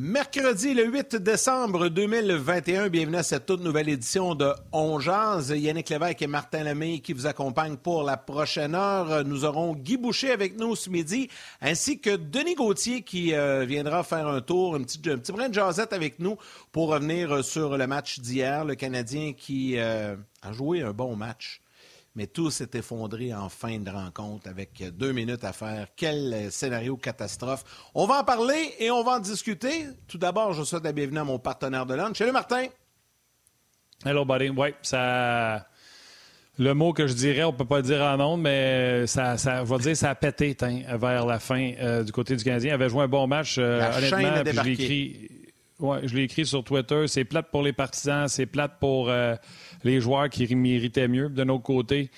Mercredi le 8 décembre 2021, bienvenue à cette toute nouvelle édition de On Jazz. Yannick Lévesque et Martin Lemay qui vous accompagnent pour la prochaine heure. Nous aurons Guy Boucher avec nous ce midi, ainsi que Denis Gauthier qui euh, viendra faire un tour, un petit, un brin de jazzette avec nous pour revenir sur le match d'hier. Le Canadien qui euh, a joué un bon match mais tout s'est effondré en fin de rencontre avec deux minutes à faire. Quel scénario catastrophe. On va en parler et on va en discuter. Tout d'abord, je souhaite la bienvenue à mon partenaire de lunch. Salut Martin. Hello, buddy. Oui, ça. Le mot que je dirais, on ne peut pas le dire en nom, mais ça, ça, je vais dire, ça a pété vers la fin euh, du côté du Canadien. Il avait joué un bon match, euh, la honnêtement. Puis je l'ai écrit, ouais, écrit sur Twitter. C'est plate pour les partisans, c'est plate pour euh, les joueurs qui méritaient mieux. De notre côté,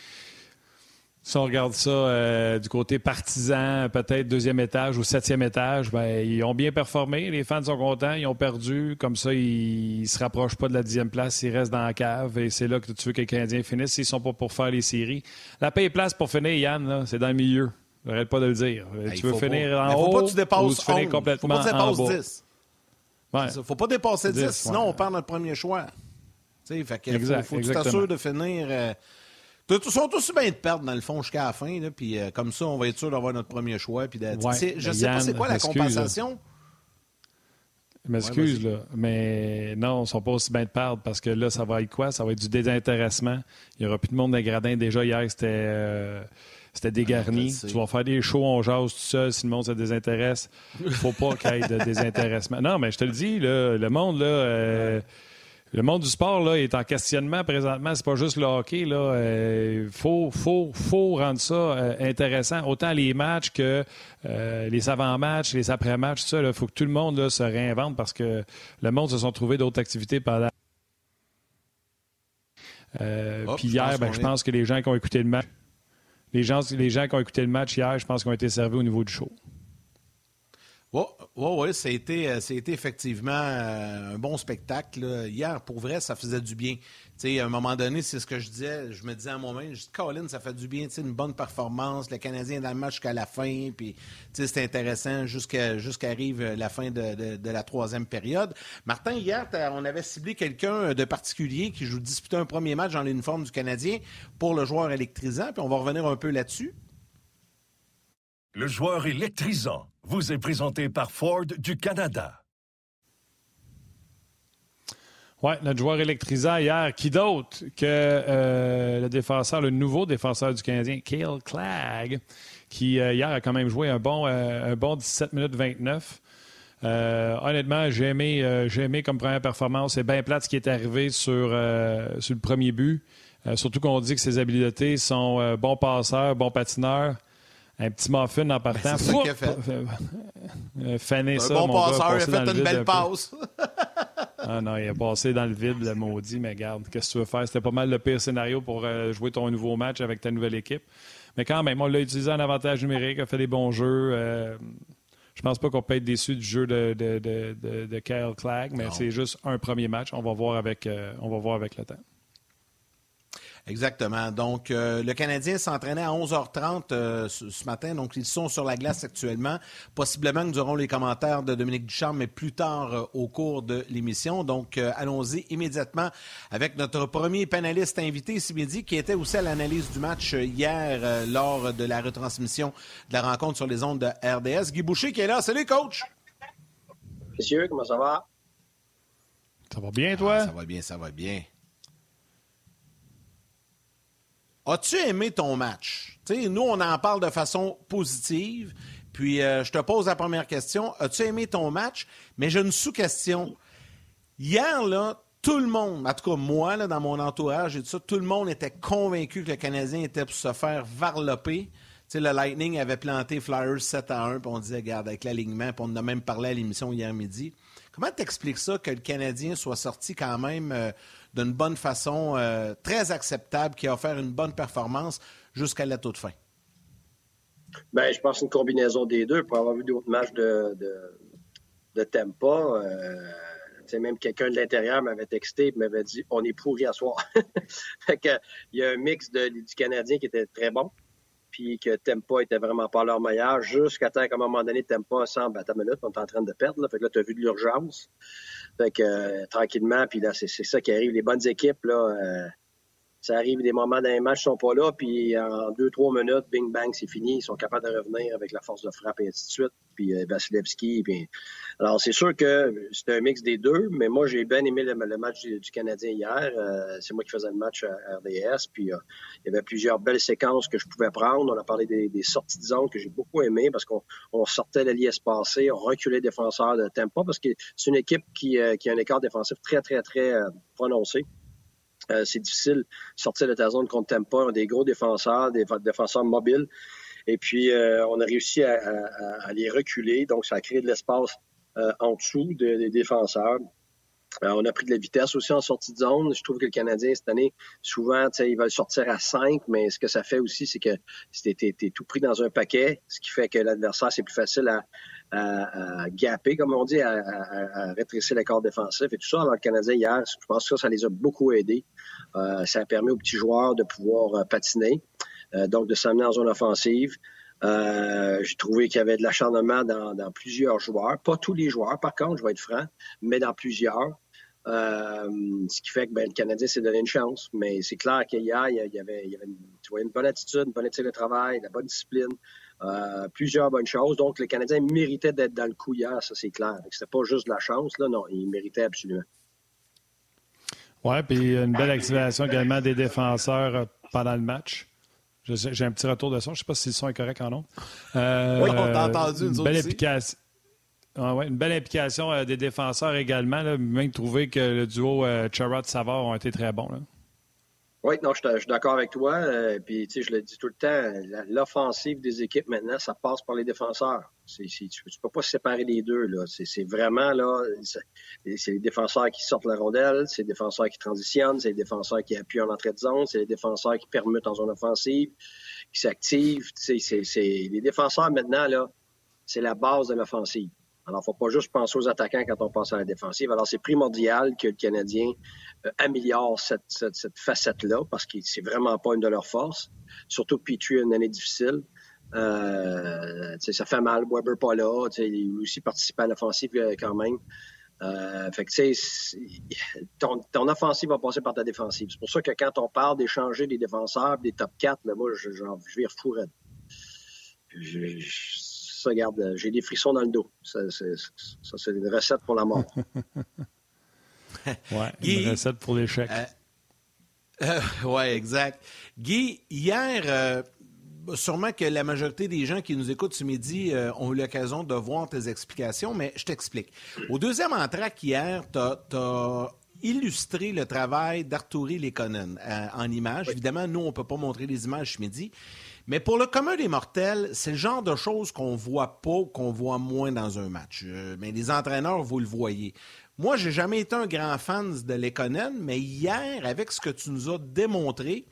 si on regarde ça euh, du côté partisan, peut-être deuxième étage ou septième étage, ben, ils ont bien performé. Les fans sont contents, ils ont perdu. Comme ça, ils ne se rapprochent pas de la dixième place, ils restent dans la cave. Et c'est là que tu veux que les Canadiens finissent s'ils ne sont pas pour faire les séries. La paix et place pour finir, Yann, c'est dans le milieu. J'arrête pas de le dire. tu veux finir pas. en haut faut pas que tu dépasses ou tu finis 11. complètement faut pas que tu en dépasses bas? 10. Ouais. Il ne faut pas dépasser 10, 10, sinon ouais. on perd notre premier choix. Fait que Exact, faut, faut que tu t'assures de finir. Euh, ils sont tous bien de perdre, dans le fond, jusqu'à la fin. Là, puis euh, comme ça, on va être sûr d'avoir notre premier choix. Puis de- Ouais, c'est- je sais pas c'est quoi la compensation. Je m'excuse, Ouais, là, mais non, ils ne sont pas aussi bien de perdre parce que là, ça va être quoi? Ça va être du désintéressement. Il n'y aura plus de monde dans les gradins. Déjà, hier, c'était euh, c'était dégarni. sais. tu vas faire des shows, on jase tout seul si le monde se désintéresse. Il ne faut pas qu'il y ait de désintéressement. Non, mais je te le dis, là, le monde, là, euh, le monde du sport là, est en questionnement présentement. C'est pas juste le hockey. Il faut, faut, faut rendre ça euh, intéressant. Autant les matchs que euh, les avant-matchs, les après-matchs, tout ça. Il faut que tout le monde là, se réinvente parce que le monde se sont trouvé d'autres activités pendant. Euh, Puis hier, ben, je est- pense que les gens qui ont écouté le match, les gens, les gens qui ont écouté le match hier, je pense qu'ils ont été servis au niveau du show. Oui, ça a été, euh, effectivement euh, un bon spectacle. Hier, pour vrai, ça faisait du bien. Tu sais, à un moment donné, c'est ce que je disais. Je me disais à moi-même, je dis, Colin, ça fait du bien, une bonne performance. Le Canadien est dans le match jusqu'à la fin. Puis, c'était intéressant jusqu'à jusqu'arrive la fin de, de- de la troisième période. Martin, hier, on avait ciblé quelqu'un de particulier qui joue disputer un premier match dans l'uniforme du Canadien pour le joueur électrisant. Puis, on va revenir un peu là-dessus. Le joueur électrisant vous est présenté par Ford du Canada. Oui, notre joueur électrisant hier, qui d'autre que euh, le défenseur, le nouveau défenseur du Canadien, Cale Clagg, qui euh, hier a quand même joué un bon, euh, un bon 17 minutes 29. Euh, honnêtement, j'ai aimé, j'ai aimé comme première performance. C'est bien plate ce qui est arrivé sur, sur le premier but. Surtout qu'on dit que ses habiletés sont bon passeur, bon patineur. Un petit muffin en partant. Ben, c'est ça qu'il a fait. Euh, faner Un ça, bon mon gars, passeur, il a fait une belle un passe. Ah non, il a passé dans le vide, le maudit, mais garde, qu'est-ce que tu veux faire? C'était pas mal le pire scénario pour euh, jouer ton nouveau match avec ta nouvelle équipe. Mais quand même, on l'a utilisé en avantage numérique, a fait des bons jeux. euh, je pense pas qu'on peut être déçu du jeu de, de, de, de, de Kyle Clagg, mais c'est juste un premier match. On va voir avec, euh, on va voir avec le temps. Exactement. Donc, euh, le Canadien s'entraînait à 11h30 euh, ce, ce matin. Donc, ils sont sur la glace actuellement. Possiblement que nous aurons les commentaires de Dominique Ducharme, mais plus tard euh, au cours de l'émission. Donc, euh, allons-y immédiatement avec notre premier panéliste invité ce midi, qui était aussi à l'analyse du match hier euh, lors de la retransmission de la rencontre sur les ondes de RDS. Guy Boucher qui est là. Salut, coach! Messieurs, comment ça va? Ça va bien, toi? Ah, ça va bien, ça va bien. As-tu aimé ton match? nous, on en parle de façon positive. Puis, euh, je te pose la première question. As-tu aimé ton match? Mais j'ai une sous-question. Hier, là, tout le monde, en tout cas moi, là, dans mon entourage et tout ça, tout le monde était convaincu que le Canadien était pour se faire varloper. le Lightning avait planté Flyers 7 à 1, puis on disait, regarde, avec l'alignement, puis on en a même parlé à l'émission hier midi. Comment t'expliques ça que le Canadien soit sorti quand même euh, d'une bonne façon, euh, très acceptable, qui a offert une bonne performance jusqu'à la toute fin? Bien, je pense une combinaison des deux. Pour avoir vu d'autres matchs de, de, de Tempa, euh, même quelqu'un de l'intérieur m'avait texté et m'avait dit on est pourri à soir. il y a un mix de, du Canadien qui était très bon, puis que Tempa était vraiment pas leur meilleur, jusqu'à temps qu'à un moment donné, Tempa semble à ta minute, on est en train de perdre. Là, fait que là, tu as vu de l'urgence. Fait que euh, tranquillement, puis là, c'est ça qui arrive. Les bonnes équipes, là, euh, ça arrive des moments dans les matchs, ils sont pas là, puis en deux, trois minutes, bing bang, c'est fini. Ils sont capables de revenir avec la force de frappe et ainsi de suite. Puis euh, Vasilevski. Puis... Alors, c'est sûr que c'est un mix des deux, mais moi, j'ai bien aimé le, match du, Canadien hier. Euh, c'est moi qui faisais le match à RDS. Puis euh, il y avait plusieurs belles séquences que je pouvais prendre. On a parlé des, sorties de zone que j'ai beaucoup aimé parce qu'on on sortait l'allié espacé, on reculait les défenseurs de tempo parce que c'est une équipe qui, qui a un écart défensif très, très, très prononcé. Euh, c'est difficile de sortir de ta zone contre Tampa. On a des gros défenseurs, des défenseurs mobiles. Et puis, euh, on a réussi à, les reculer. Donc, ça a créé de l'espace euh, en dessous des défenseurs. On a pris de la vitesse aussi en sortie de zone. Je trouve que le Canadien, cette année, souvent, ils veulent sortir à 5, mais ce que ça fait aussi, c'est que tu es, tout pris dans un paquet, ce qui fait que l'adversaire, c'est plus facile à, à, comme on dit, à, à, à rétrécir l'accord défensif et tout ça. Alors, le Canadien, hier, je pense que ça, ça les a beaucoup aidés. Euh, ça a permis aux petits joueurs de pouvoir euh, patiner, euh, donc de s'amener en zone offensive. J'ai trouvé qu'il y avait de l'acharnement dans, plusieurs joueurs. Pas tous les joueurs, par contre, je vais être franc, mais dans plusieurs. ce qui fait que ben, le Canadien s'est donné une chance. Mais c'est clair qu'hier, il y avait, il y avait une, tu une bonne attitude, une bonne éthique de travail, la bonne discipline. Euh, plusieurs bonnes choses. Donc, le Canadien méritait d'être dans le coup hier, ça c'est clair. C'était pas juste de la chance, là, non, il méritait absolument. Oui, puis une belle activation également des défenseurs euh, pendant le match. J'ai un petit retour de son. Je ne sais pas si le son est correct en nom. Euh, oui, on t'a entendu, une belle implication. Ah ouais, une belle implication euh, des défenseurs également. Là, même trouvé que le duo euh, Savard ont été très bons. Là. Oui, non, je, suis d'accord avec toi. Euh, puis, tu sais, je le dis tout le temps, l'offensive des équipes maintenant, ça passe par les défenseurs. tu, ne peux pas séparer les deux. là. C'est vraiment là, c'est les défenseurs qui sortent la rondelle, c'est les défenseurs qui transitionnent, c'est les défenseurs qui appuient en entrée de zone, c'est les défenseurs qui permettent en zone offensive, qui s'activent. C'est les défenseurs maintenant là, c'est la base de l'offensive. Alors, faut pas juste penser aux attaquants quand on pense à la défensive. Alors, c'est primordial que le Canadien euh, améliore cette, facette-là parce que c'est vraiment pas une de leurs forces. Surtout Petrie a une année difficile. Euh, ça fait mal. Weber pas là. Il aussi participé à l'offensive euh, quand même. Euh, fait que, ton, ton, offensive va passer par ta défensive. C'est pour ça que quand on parle d'échanger des défenseurs, des top 4, là, moi, je, je, je vais ça, regarde, euh, j'ai des frissons dans le dos. Ça, c'est une recette pour la mort. oui, une recette pour l'échec. Euh, euh, oui, exact. Guy, hier, sûrement que la majorité des gens qui nous écoutent ce midi ont eu l'occasion de voir tes explications, mais je t'explique. Au deuxième entraque hier, tu as, illustré le travail d'Arturi Lekonen en images. Évidemment, nous, on ne peut pas montrer les images ce midi, mais pour le commun des mortels, c'est le genre de choses qu'on voit pas, qu'on voit moins dans un match. Euh, mais les entraîneurs, vous le voyez. Moi, j'ai jamais été un grand fan de Lekonen, mais hier, avec ce que tu nous as démontré,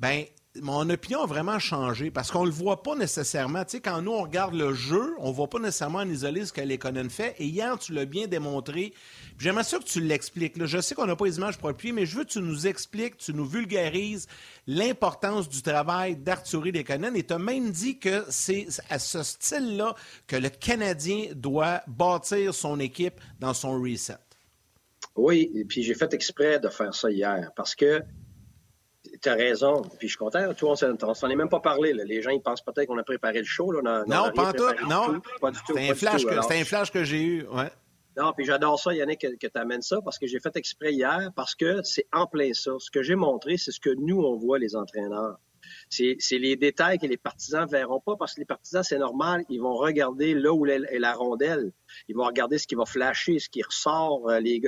ben mon opinion a vraiment changé parce qu'on le voit pas nécessairement. Tu sais, quand nous, on regarde le jeu, on voit pas nécessairement en isolé ce que Lekonen fait. Et hier, tu l'as bien démontré. J'aimerais ça que tu l'expliques. Je sais qu'on n'a pas les images pour appuyer, mais je veux que tu nous expliques, tu nous vulgarises l'importance du travail d'Arthurie Lekonen. Et tu as même dit que c'est à ce style-là que le Canadien doit bâtir son équipe dans son reset. Oui, et puis j'ai fait exprès de faire ça hier parce que tu as raison. Puis je suis content. Toi, on s'en est même pas parlé. Les gens, ils pensent peut-être qu'on a préparé le show. Là. non, pas, tout. Non, pas du tout. C'était un, flash que, un flash que j'ai eu. Ouais. Non, puis j'adore ça, Yannick, que, que tu amènes ça, parce que j'ai fait exprès hier, parce que c'est en plein ça. Ce que j'ai montré, c'est ce que nous, on voit, les entraîneurs. C'est les détails que les partisans verront pas, parce que les partisans, c'est normal, ils vont regarder là où est la rondelle. Ils vont regarder ce qui va flasher, ce qui ressort. Euh, les...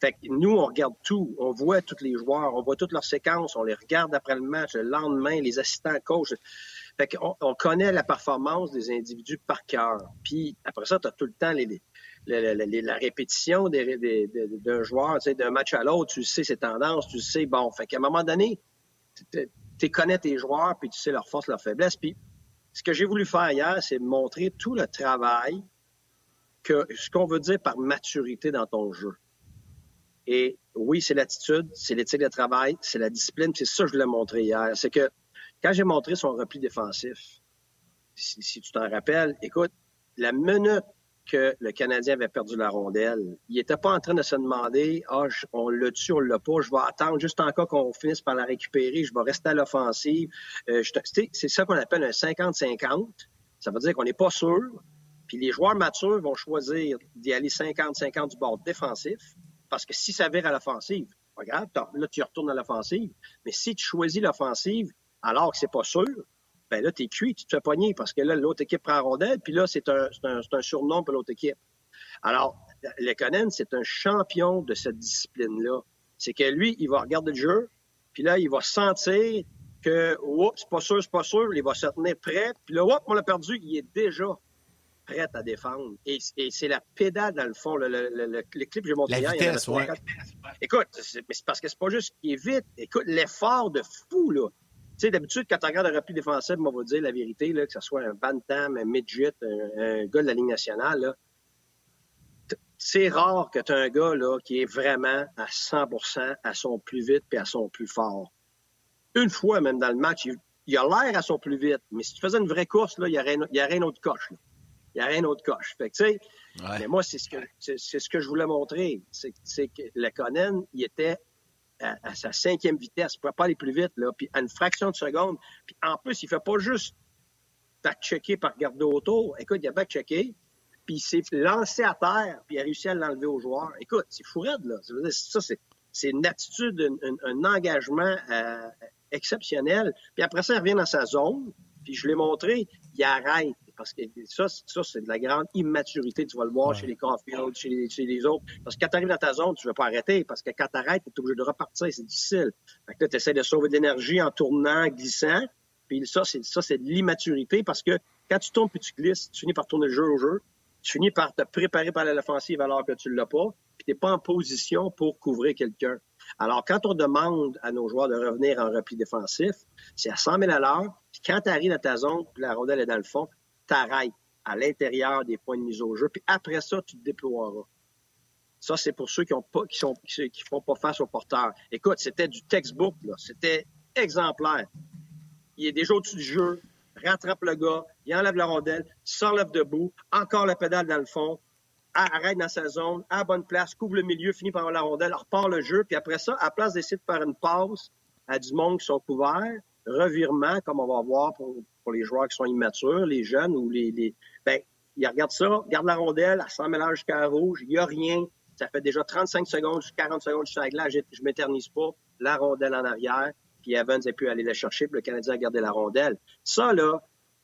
Fait que nous, on regarde tout. On voit tous les joueurs, on voit toutes leurs séquences, on les regarde après le match, le lendemain, les assistants coach. Fait qu'on on connaît la performance des individus par cœur. Puis après ça, tu as tout le temps les, la, répétition d'un joueur, tu sais, d'un match à l'autre, tu sais ses tendances, tu sais, bon, fait qu'à un moment donné, tu connais tes joueurs, puis tu sais leurs forces, leurs faiblesses. Puis ce que j'ai voulu faire hier, c'est montrer tout le travail que ce qu'on veut dire par maturité dans ton jeu. Et oui, c'est l'attitude, c'est l'éthique de travail, c'est la discipline, c'est ça que je voulais montrer hier. C'est que quand j'ai montré son repli défensif, si tu t'en rappelles, écoute, la minute que le Canadien avait perdu la rondelle. Il n'était pas en train de se demander Ah, on l'a tu, on l'a pas, je vais attendre juste encore qu'on finisse par la récupérer, je vais rester à l'offensive. Euh, c'est ça qu'on appelle un 50-50. Ça veut dire qu'on n'est pas sûr. Puis les joueurs matures vont choisir d'y aller 50-50 du bord défensif. Parce que si ça vire à l'offensive, pas grave, là, tu retournes à l'offensive. Mais si tu choisis l'offensive alors que c'est pas sûr, ben là, t'es cuit, tu te fais pogner parce que là, l'autre équipe prend la rondelle, puis là, c'est un, un, un, surnom pour l'autre équipe. Alors, Lekonen, c'est un champion de cette discipline-là. C'est que lui, il va regarder le jeu, puis là, il va sentir que, oups, c'est pas sûr, c'est pas sûr, il va se tenir prêt, puis là, oups, on l'a perdu, il est déjà prêt à défendre. Et, c'est la pédale, dans le fond, le, le, le, le clip que j'ai montré hier. Vitesse, il ouais. Écoute, c'est parce que c'est pas juste qu'il est vite. Écoute, l'effort de fou, là. Tu sais, d'habitude, quand tu regardes un repli défensif, on va dire la vérité, là, que ce soit un bantam, un midget, un, gars de la Ligue nationale, c'est rare que tu as un gars là, qui est vraiment à 100% à son plus vite et à son plus fort. Une fois, même dans le match, il, a l'air à son plus vite, mais si tu faisais une vraie course, là, il y aurait, il y aurait une autre coche. Il y aurait une autre coche. Fait que, tu sais, mais moi, c'est ce que, c'est, ce que je voulais montrer. C'est, c'est que le Conan, il était à, sa cinquième vitesse. Il ne pas aller plus vite, là. Puis à une fraction de seconde. Puis en plus, il fait pas juste back-checker par regarder autour. Écoute, il a back-checké, puis il s'est lancé à terre, puis il a réussi à l'enlever au joueur. Écoute, c'est fou là. Ça, c'est, une attitude, un, engagement euh, exceptionnel. Puis après ça, il revient dans sa zone, puis je l'ai montré, il arrête parce que ça, ça c'est de la grande immaturité. Tu vas le voir chez les Caulfield, chez les, chez les autres. Parce que quand tu arrives dans ta zone, tu ne veux pas arrêter. Parce que quand tu arrêtes, tu es obligé de repartir. C'est difficile. Fait que là, tu essaies de sauver de l'énergie en tournant, en glissant. Puis ça, c'est ça, c'est de l'immaturité parce que quand tu tournes puis tu glisses, tu finis par tourner le jeu au jeu. Tu finis par te préparer par l'offensive alors que tu ne l'as pas. Puis tu n'es pas en position pour couvrir quelqu'un. Alors, quand on demande à nos joueurs de revenir en repli défensif, c'est à 100 000 à l'heure. Puis quand tu arrives dans ta zone, puis la rondelle est dans le fond, t'arrêtes à l'intérieur des points de mise au jeu, puis après ça, tu te déploieras. Ça, c'est pour ceux qui ont pas, qui sont, font pas face au porteur. Écoute, c'était du textbook, là. C'était exemplaire. Il est déjà au-dessus du jeu, rattrape le gars, il enlève la rondelle, s'enlève debout, encore la pédale dans le fond, arrête dans sa zone, à bonne place, couvre le milieu, finit par avoir la rondelle, repart le jeu, puis après ça, à place d'essayer de faire une passe à du monde qui sont couverts, revirement, comme on va voir pour, les joueurs qui sont immatures, les jeunes ou les, les ben, il regarde ça, regarde la rondelle, elle s'en mélange jusqu'à rouge, il n'y a rien. Ça fait déjà 35 secondes, 40 secondes, suis à glace, je, je m'éternise pas. La rondelle en arrière, puis Evans a pu aller la chercher, puis le Canadien a gardé la rondelle. Ça, là,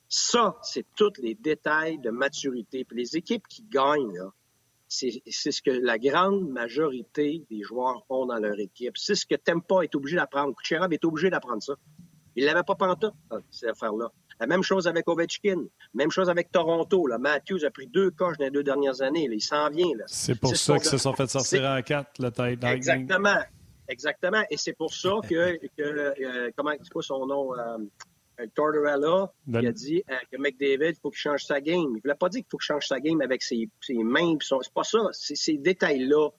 ça, c'est tous les détails de maturité. Puis les équipes qui gagnent, là, c'est ce que la grande majorité des joueurs ont dans leur équipe. C'est ce que Tempa est obligé d'apprendre. Kucherov est obligé d'apprendre ça. Il l'avait pas pantoute, cette affaire-là. La même chose avec Ovechkin. Même chose avec Toronto. Là. Matthews a pris deux coches dans les deux dernières années. Il s'en vient. C'est pour ça qu'ils se sont fait sortir en quatre, le tête Exactement. Exactement. Et c'est pour ça que, que euh, comment c'est quoi son nom? Euh, Tortorella, il a dit euh, que McDavid, il faut qu'il change sa game. Il ne voulait pas dire qu'il faut qu'il change sa game avec ses, ses mains. C'est pas ça. C'est ces détails-là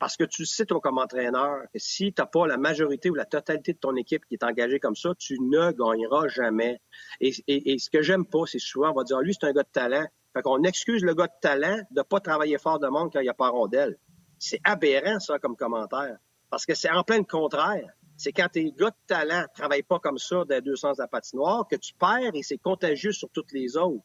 parce que tu sais, toi, comme entraîneur, que si tu n'as pas la majorité ou la totalité de ton équipe qui est engagée comme ça, tu ne gagneras jamais. Et, ce que j'aime pas, c'est souvent, on va dire, ah, lui, c'est un gars de talent. Fait qu'on excuse le gars de talent de pas travailler fort de monde quand il n'y a pas rondelle. C'est aberrant, ça, comme commentaire. Parce que c'est en plein le contraire. C'est quand tes gars de talent travaillent pas comme ça dans deux sens de la patinoire que tu perds et c'est contagieux sur toutes les autres.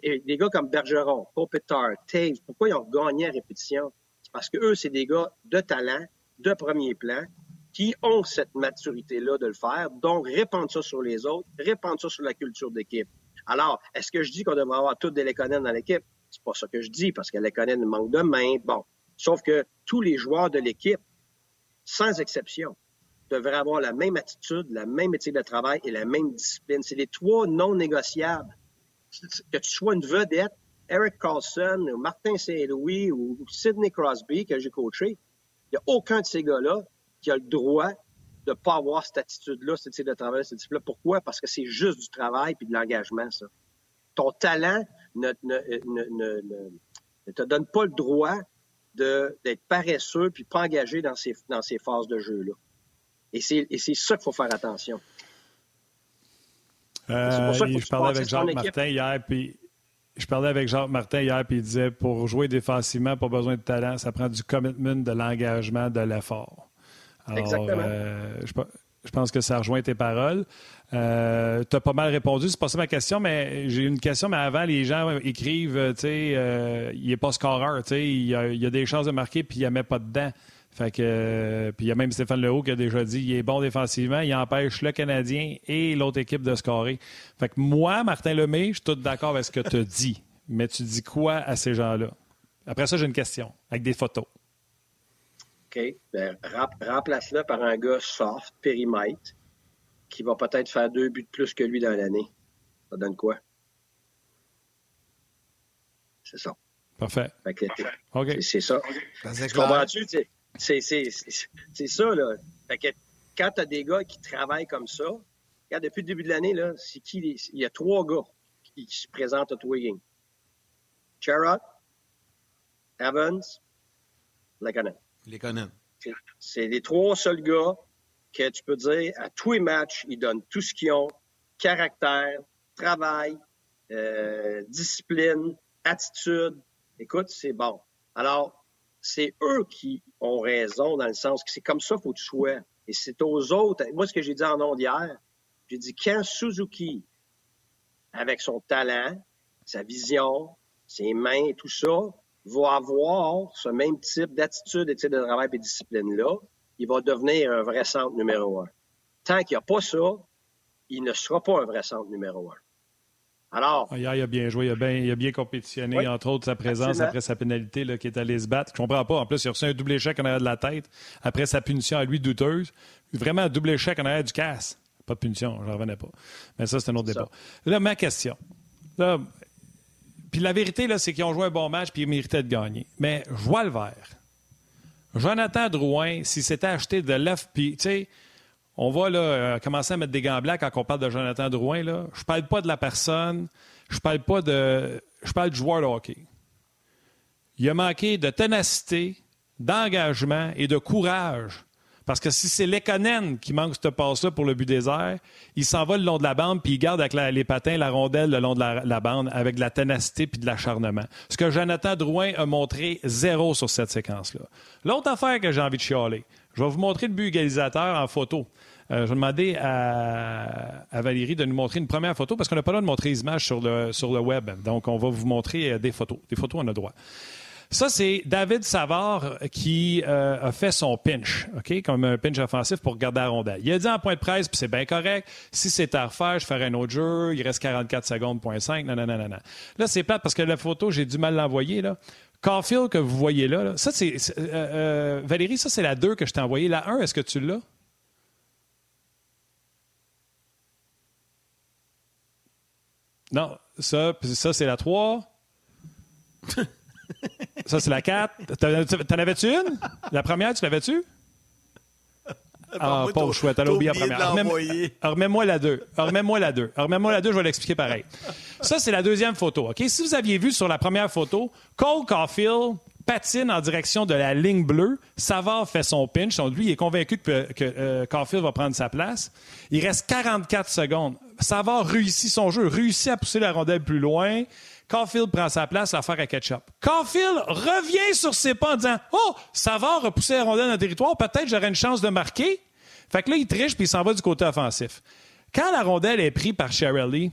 Des gars comme Bergeron, Kopitar, Taves, pourquoi ils ont gagné à répétition? Parce que eux, c'est des gars de talent, de premier plan, qui ont cette maturité-là de le faire. Donc, répandre ça sur les autres, répandre ça sur la culture d'équipe. Alors, est-ce que je dis qu'on devrait avoir tous des Lekonen dans l'équipe? C'est pas ça que je dis, parce que Lekonen manque de main. Bon. Sauf que tous les joueurs de l'équipe, sans exception, devraient avoir la même attitude, la même éthique de travail et la même discipline. C'est les trois non négociables. Que tu sois une vedette, Eric Carlson, ou Martin Saint-Louis ou Sidney Crosby que j'ai coaché, il n'y a aucun de ces gars-là qui a le droit de ne pas avoir cette attitude-là, cette attitude de travail, cette attitude-là. Pourquoi? Parce que c'est juste du travail puis de l'engagement, ça. Ton talent ne, ne, te donne pas le droit d'être paresseux puis pas engagé dans ces, dans ces phases de jeu-là. Et c'est ça qu'il faut faire attention. Euh, je parlais avec Jacques Martin hier, puis je parlais avec Jacques Martin hier, puis il disait pour jouer défensivement, pas besoin de talent, ça prend du commitment, de l'engagement, de l'effort. Exactement. Euh, je, pense que ça rejoint tes paroles. Euh, tu as pas mal répondu. C'est pas ça ma question, mais j'ai une question. Mais avant, les gens écrivent, tu sais, il n'est pas scoreur, tu sais, il y, a, des chances de marquer, puis il ne met pas dedans. Fait que, euh, puis il y a même Stéphane Lehoux qui a déjà dit il est bon défensivement, il empêche le Canadien et l'autre équipe de scorer. Fait que moi, Martin Lemay, je suis tout d'accord avec ce que tu dis. Mais tu dis quoi à ces gens-là? Après ça, j'ai une question, avec des photos. OK. Ben, remplace-le par un gars soft, périmètre, qui va peut-être faire deux buts de plus que lui dans l'année. Ça donne quoi? C'est ça. Parfait. OK. C'est ça. Tu comprends-tu? C'est ça, là. Fait que quand tu as des gars qui travaillent comme ça, regarde, depuis le début de l'année, là, c'est qui il y a trois gars qui, se présentent à Twigging. Charrot, Evans, Lekonen. Lekonen. C'est les trois seuls gars que tu peux dire à tous les matchs, ils donnent tout ce qu'ils ont, caractère, travail, euh, discipline, attitude. Écoute, c'est bon. Alors, c'est eux qui ont raison dans le sens que c'est comme ça qu'il faut que tu. Et c'est aux autres. Moi, ce que j'ai dit en nom d'hier, j'ai dit quand Suzuki, avec son talent, sa vision, ses mains et tout ça, va avoir ce même type d'attitude, et de travail et de discipline-là, il va devenir un vrai centre numéro un. Tant qu'il n'y a pas ça, il ne sera pas un vrai centre numéro un. Alors? Hier, il a bien joué, il a bien, il a bien compétitionné, entre autres sa présence après sa pénalité là, qui est allé se battre. Je comprends pas. En plus, il a reçu un double échec en arrière de la tête après sa punition à lui douteuse. Vraiment un double échec en arrière du casse. Pas de punition, je n'en revenais pas. Mais ça, c'est un autre débat. Là, ma question. Là, puis la vérité, là, c'est qu'ils ont joué un bon match puis ils méritaient de gagner. Mais je vois le vert. Jonathan Drouin, s'il s'était acheté de l'œuf, puis, tu sais, on va là, euh, commencer à mettre des gants blancs quand on parle de Jonathan Drouin. Je parle pas de la personne, je parle pas de. Je parle du joueur de hockey. Il a manqué de ténacité, d'engagement et de courage. Parce que si c'est Lekonen qui manque cette passe-là pour le but airs, il s'en va le long de la bande puis il garde avec les patins la rondelle le long de la, bande avec de la ténacité puis de l'acharnement. Ce que Jonathan Drouin a montré zéro sur cette séquence-là. L'autre affaire que j'ai envie de chialer, je vais vous montrer le but égalisateur en photo. Euh, je vais demander à, Valérie de nous montrer une première photo parce qu'on n'a pas le droit de montrer les images sur le, web. Donc, on va vous montrer euh, des photos. Des photos, on a droit. Ça, c'est David Savard qui euh, a fait son pinch, OK, comme un pinch offensif pour garder la rondelle. Il a dit en point de presse, puis c'est bien correct, si c'est à refaire, je ferai un autre jeu, il reste 44 secondes, point 5, non, non, non, non. Là, c'est plate parce que la photo, j'ai du mal l'envoyer, là. Caulfield que vous voyez là, ça, c'est... Valérie, ça, c'est la 2 que je t'ai envoyée. La 1, est-ce que tu l'as? Non, ça, ça c'est la 3. ça, c'est la 4. T'en avais-tu une? La première, tu l'avais-tu? Ah, pauvre chouette, t'as oublié la première. Remets-moi la 2. Remets-moi la 2. Remets-moi la 2, je vais l'expliquer pareil. Ça, c'est la deuxième photo. OK? Si vous aviez vu sur la première photo, Cole Caulfield patine en direction de la ligne bleue. Savard fait son pinch. lui, il est convaincu que, que euh, Caulfield va prendre sa place. Il reste 44 secondes. Savard réussit son jeu, réussit à pousser la rondelle plus loin. Caulfield prend sa place, l'affaire à ketchup. Caulfield revient sur ses pas en disant Oh, Savard a poussé la rondelle dans le territoire, peut-être j'aurai une chance de marquer. Fait que là, il triche puis il s'en va du côté offensif. Quand la rondelle est prise par Lee,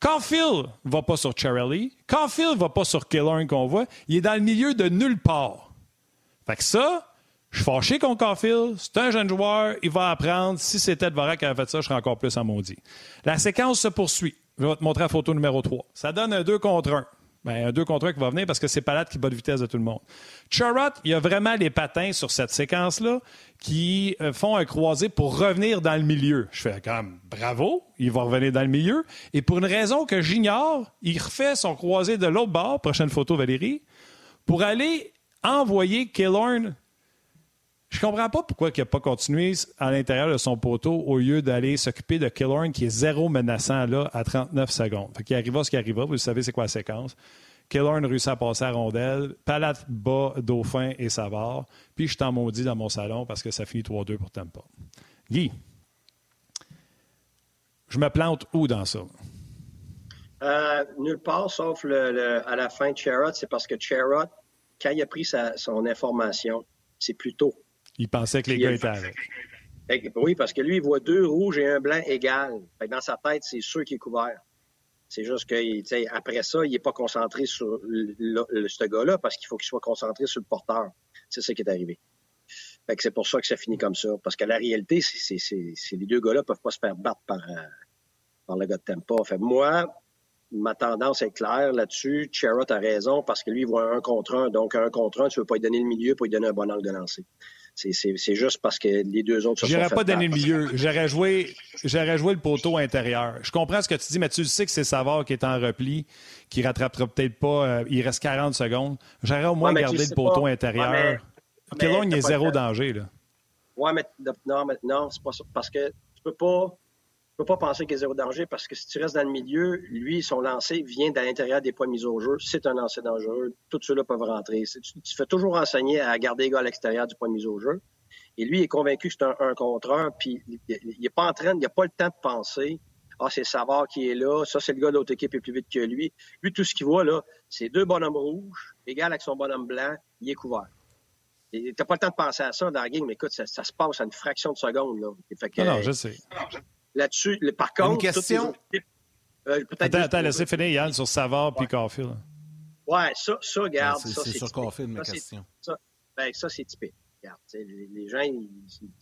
Caulfield va pas sur Charlie. Caulfield va pas sur Killorn qu'on voit. Il est dans le milieu de nulle part. Fait que ça, je suis fâché contre Caulfield. C'est un jeune joueur. Il va apprendre. Si c'était Dvorak qui avait fait ça, je serais encore plus en maudit. La séquence se poursuit. Je vais te montrer la photo numéro 3. Ça donne un 2 contre 1. Ben, un 2 contre 1 qui va venir parce que c'est Palade qui bat de vitesse de tout le monde. Charrot, il y a vraiment les patins sur cette séquence-là qui euh, font un croisé pour revenir dans le milieu. Je fais comme bravo, il va revenir dans le milieu. Et pour une raison que j'ignore, il refait son croisé de l'autre bord, prochaine photo Valérie, pour aller envoyer Killorn je comprends pas pourquoi il n'a pas continué à l'intérieur de son poteau au lieu d'aller s'occuper de Killorn qui est zéro menaçant là à 39 secondes. Fait qu'il arriva ce qui arriva, vous savez c'est quoi la séquence. Killorn réussit à passer à rondelle, Palat bas, Dauphin et Savard. Puis je t'en maudis dans mon salon parce que ça finit 3-2 pour Tampa. Guy, je me plante où dans ça? Euh, nulle part, sauf à la fin de Charrot, c'est parce que Charrot, quand il a pris son information, c'est plus tôt. Il pensait que les gars étaient avec. Oui, parce que lui, il voit deux rouges et un blanc égal. dans sa tête, c'est sûr qu'il est couvert. C'est juste que, après ça, il n'est pas concentré sur ce gars-là parce qu'il faut qu'il soit concentré sur le porteur. C'est ça qui est arrivé. c'est pour ça que ça finit comme ça. Parce que la réalité, c'est les deux gars-là peuvent pas se faire battre par, euh, par le gars de Tempa. Fait moi, ma tendance est claire là-dessus. Charrot a raison parce que lui, il voit un contre un. Donc, un contre un, tu veux pas lui donner le milieu pour lui donner un bon angle de lancer. C'est juste parce que les deux autres se sont pas donné le milieu. J'aurais joué, joué le poteau intérieur. Je comprends ce que tu dis, mais tu sais que c'est Savard qui est en repli, qui rattrapera peut-être pas. Euh, il reste 40 secondes. J'aurais au moins gardé le poteau intérieur. Ouais, il est zéro danger. Là. Ouais, mais non, mais non, c'est pas ça. Parce que tu peux pas ne peux pas penser qu'il y a zéro danger parce que si tu restes dans le milieu, lui, son lancer vient de l'intérieur des points mis au jeu. C'est un lancer dangereux. Tous ceux-là peuvent rentrer. Tu, fais toujours enseigner à garder les gars à l'extérieur du point mis au jeu. Et lui est convaincu que c'est un, contre un, puis il n'est pas en train, il n'a pas le temps de penser. Ah, c'est Savard qui est là. Ça, c'est le gars de l'autre équipe est plus vite que lui. Lui, tout ce qu'il voit, là, c'est deux bonhommes rouges, égal avec son bonhomme blanc, il est couvert. Tu n'as pas le temps de penser à ça dans la game, mais écoute, ça, se passe à une fraction de seconde. Là. non, non, je sais là-dessus. Par contre, une question? Euh, attends, attends, laissez finir, Yann, sur Savard puis Caulfield. Ouais, ça, ça, regarde. c'est, c'est sur Caulfield, ma question. Ça, ben, ça, c'est typique. Regarde, les, les, gens, ils,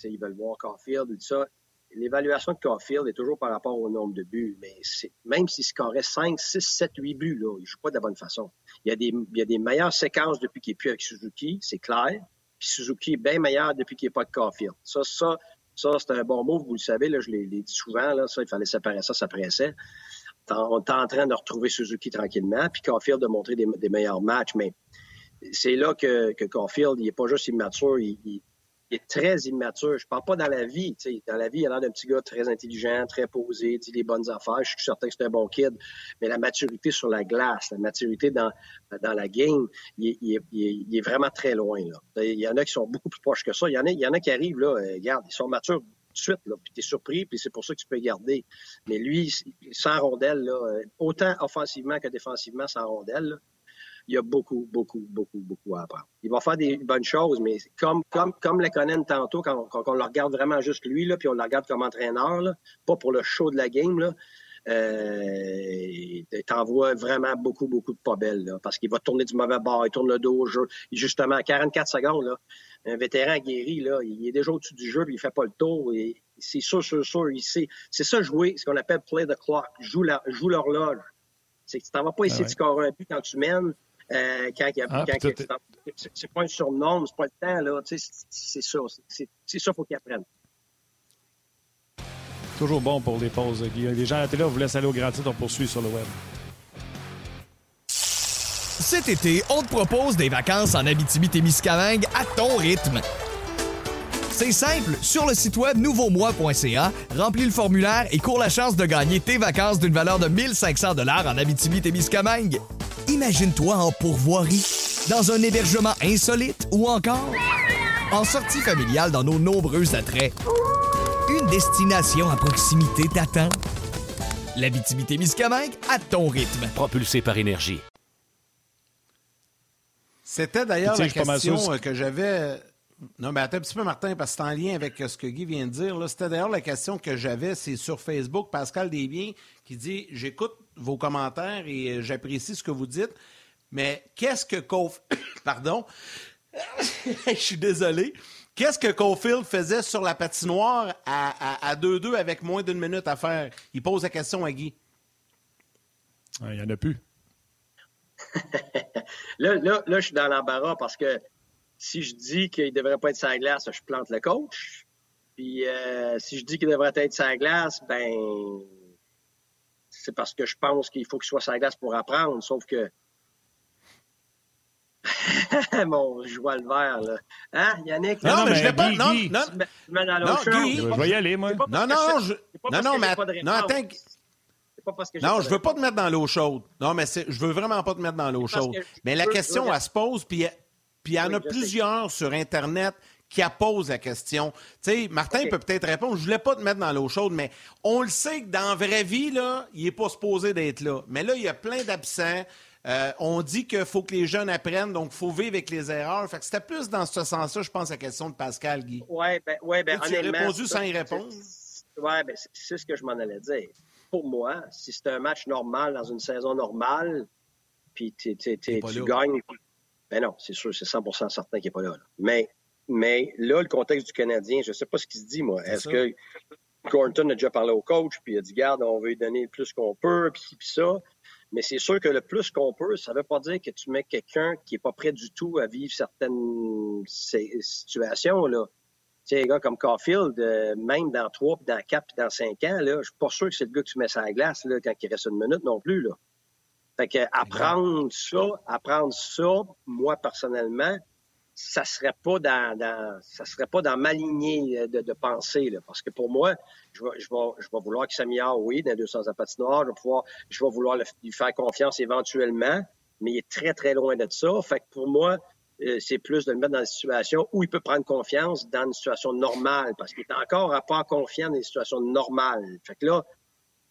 ils, veulent voir Caulfield et tout ça. L'évaluation de Caulfield est toujours par rapport au nombre de buts, mais même s'il scorait 5, 6, 7, 8 buts, là, il ne joue pas de la bonne façon. Il y, a des, il y a des meilleures séquences depuis qu'il n'est plus avec Suzuki, c'est clair. Puis Suzuki est bien meilleur depuis qu'il n'est pas de Caulfield. Ça, ça, ça, c'est un bon mot, vous le savez, là, je l'ai dit souvent, là, ça, il fallait séparer ça, ça pressait. On est en train de retrouver Suzuki tranquillement, puis Caulfield de montrer des, meilleurs matchs, mais c'est là que, que Caulfield, il n'est pas juste immature, il, il est très immature. Je parle pas dans la vie. Dans la vie, il a l'air d'un petit gars très intelligent, très posé, dit les bonnes affaires. Je suis certain que c'est un bon kid. Mais la maturité sur la glace, la maturité dans, dans la game, il, est vraiment très loin. Il y en a qui sont beaucoup plus proches que ça. Il y en a, il y en a qui arrivent, là, euh, regarde, ils sont matures tout de suite, là, puis t'es surpris, puis c'est pour ça que tu peux garder. Mais lui, sans rondelle, euh, autant offensivement que défensivement, sans rondelle, il y a beaucoup, beaucoup, beaucoup, beaucoup à apprendre. Il va faire des bonnes choses, mais comme, comme, comme le connaît tantôt, quand, quand, on le regarde vraiment juste lui, là, puis on le regarde comme entraîneur, là, pas pour le show de la game, là, euh, t'envoie vraiment beaucoup, beaucoup de pas belles, là, parce qu'il va tourner du mauvais bord, il tourne le dos au jeu. justement, à 44 secondes, là, un vétéran guéri, là, il est déjà au-dessus du jeu, puis il fait pas le tour. Et c'est sûr, sûr, sûr, il sait. C'est ça jouer, ce qu'on appelle play the clock, joue l'horloge. C'est que tu t'en vas pas essayer de scorer un but quand tu mènes, euh, quand il y a, ah, c'est pas un surnom, c'est pas le temps, là. C'est ça. C'est ça qu'il faut qu'ils apprennent. Toujours bon pour les pauses, Guy. Les gens à la télé, on vous laisse aller au gratuit, on poursuit sur le web. Cet été, on te propose des vacances en Abitibi-Témiscamingue à ton rythme. C'est simple, sur le site web nouveaumois.ca, remplis le formulaire et cours la chance de gagner tes vacances d'une valeur de 1500 dollars en Abitibi-Témiscamingue. Imagine-toi en pourvoirie, dans un hébergement insolite ou encore en sortie familiale dans nos nombreux attraits. Une destination à proximité t'attend. L'Abitibi-Témiscamingue à ton rythme. Propulsé par énergie. C'était d'ailleurs la question que j'avais Non, mais attends un petit peu, Martin, parce que c'est en lien avec ce que Guy vient de dire. C'était d'ailleurs la question que j'avais, c'est sur Facebook, Pascal Desbiens, qui dit J'écoute vos commentaires et j'apprécie ce que vous dites, mais qu'est-ce que Cofield. Pardon? Je suis désolé. Qu'est-ce que Cofield faisait sur la patinoire à 2-2 avec moins d'une minute à faire? Il pose la question à Guy. Il n'y en a plus. là, là, là, je suis dans l'embarras parce que si je dis qu'il ne devrait pas être sur glace, je plante le coach. Puis euh, si je dis qu'il devrait être sur glace, ben c'est parce que je pense qu'il faut qu'il soit sur glace pour apprendre. Sauf que Mon, je vois le vert, là. Hein, Yannick? Non, non mais, je l'ai pas. Non, non, non, non, Guy, je vais y aller, moi. Non, non, je... non, non, mais non, attends. non, je veux pas te mettre dans l'eau chaude. Non, mais je veux vraiment pas te mettre dans l'eau chaude. Mais la question, elle se pose, puis puis il y en a plusieurs sur Internet qui posent la question. Tu sais, Martin peut peut-être répondre. Je voulais pas te mettre dans l'eau chaude, mais on le sait que dans la vraie vie, là, il n'est pas supposé d'être là. Mais là, il y a plein d'absents. Euh, on dit qu'il faut que les jeunes apprennent, donc il faut vivre avec les erreurs. Fait que c'était plus dans ce sens-là, je pense, la question de Pascal, Guy. Oui, ben, ouais, ben, tu as répondu sans y répondre. Oui, ben, c'est ce que je m'en allais dire. Pour moi, si c'est un match normal dans une saison normale, puis tu gagnes, ben non, c'est sûr, c'est 100% certain qu'il n'est pas là, Mais, mais là, le contexte du Canadien, je ne sais pas ce qu'il se dit, moi. Est-ce que Gorton a déjà parlé au coach, puis il a dit, garde, on veut lui donner le plus qu'on peut, puis, puis ça. Mais c'est sûr que le plus qu'on peut, ça ne veut pas dire que tu mets quelqu'un qui n'est pas prêt du tout à vivre certaines situations. Là. Tu sais, un gars comme Caulfield, euh, même dans trois, puis dans quatre, puis dans cinq ans, là, je suis pas sûr que c'est le gars que tu mets sur la glace là, quand il reste une minute non plus. Là. Fait que apprendre ça, apprendre ça, moi personnellement, ça serait pas dans, dans ça serait pas dans ma lignée de, de pensée là, parce que pour moi je vais, je vais, je vais vouloir qu'il s'améliore oui dans 200 à patinoire je vais pouvoir je vais vouloir lui faire confiance éventuellement mais il est très très loin de ça. Fait que pour moi euh, c'est plus de le mettre dans une situation où il peut prendre confiance dans une situation normale parce qu'il est encore à pas confiant dans une situation normale fait que là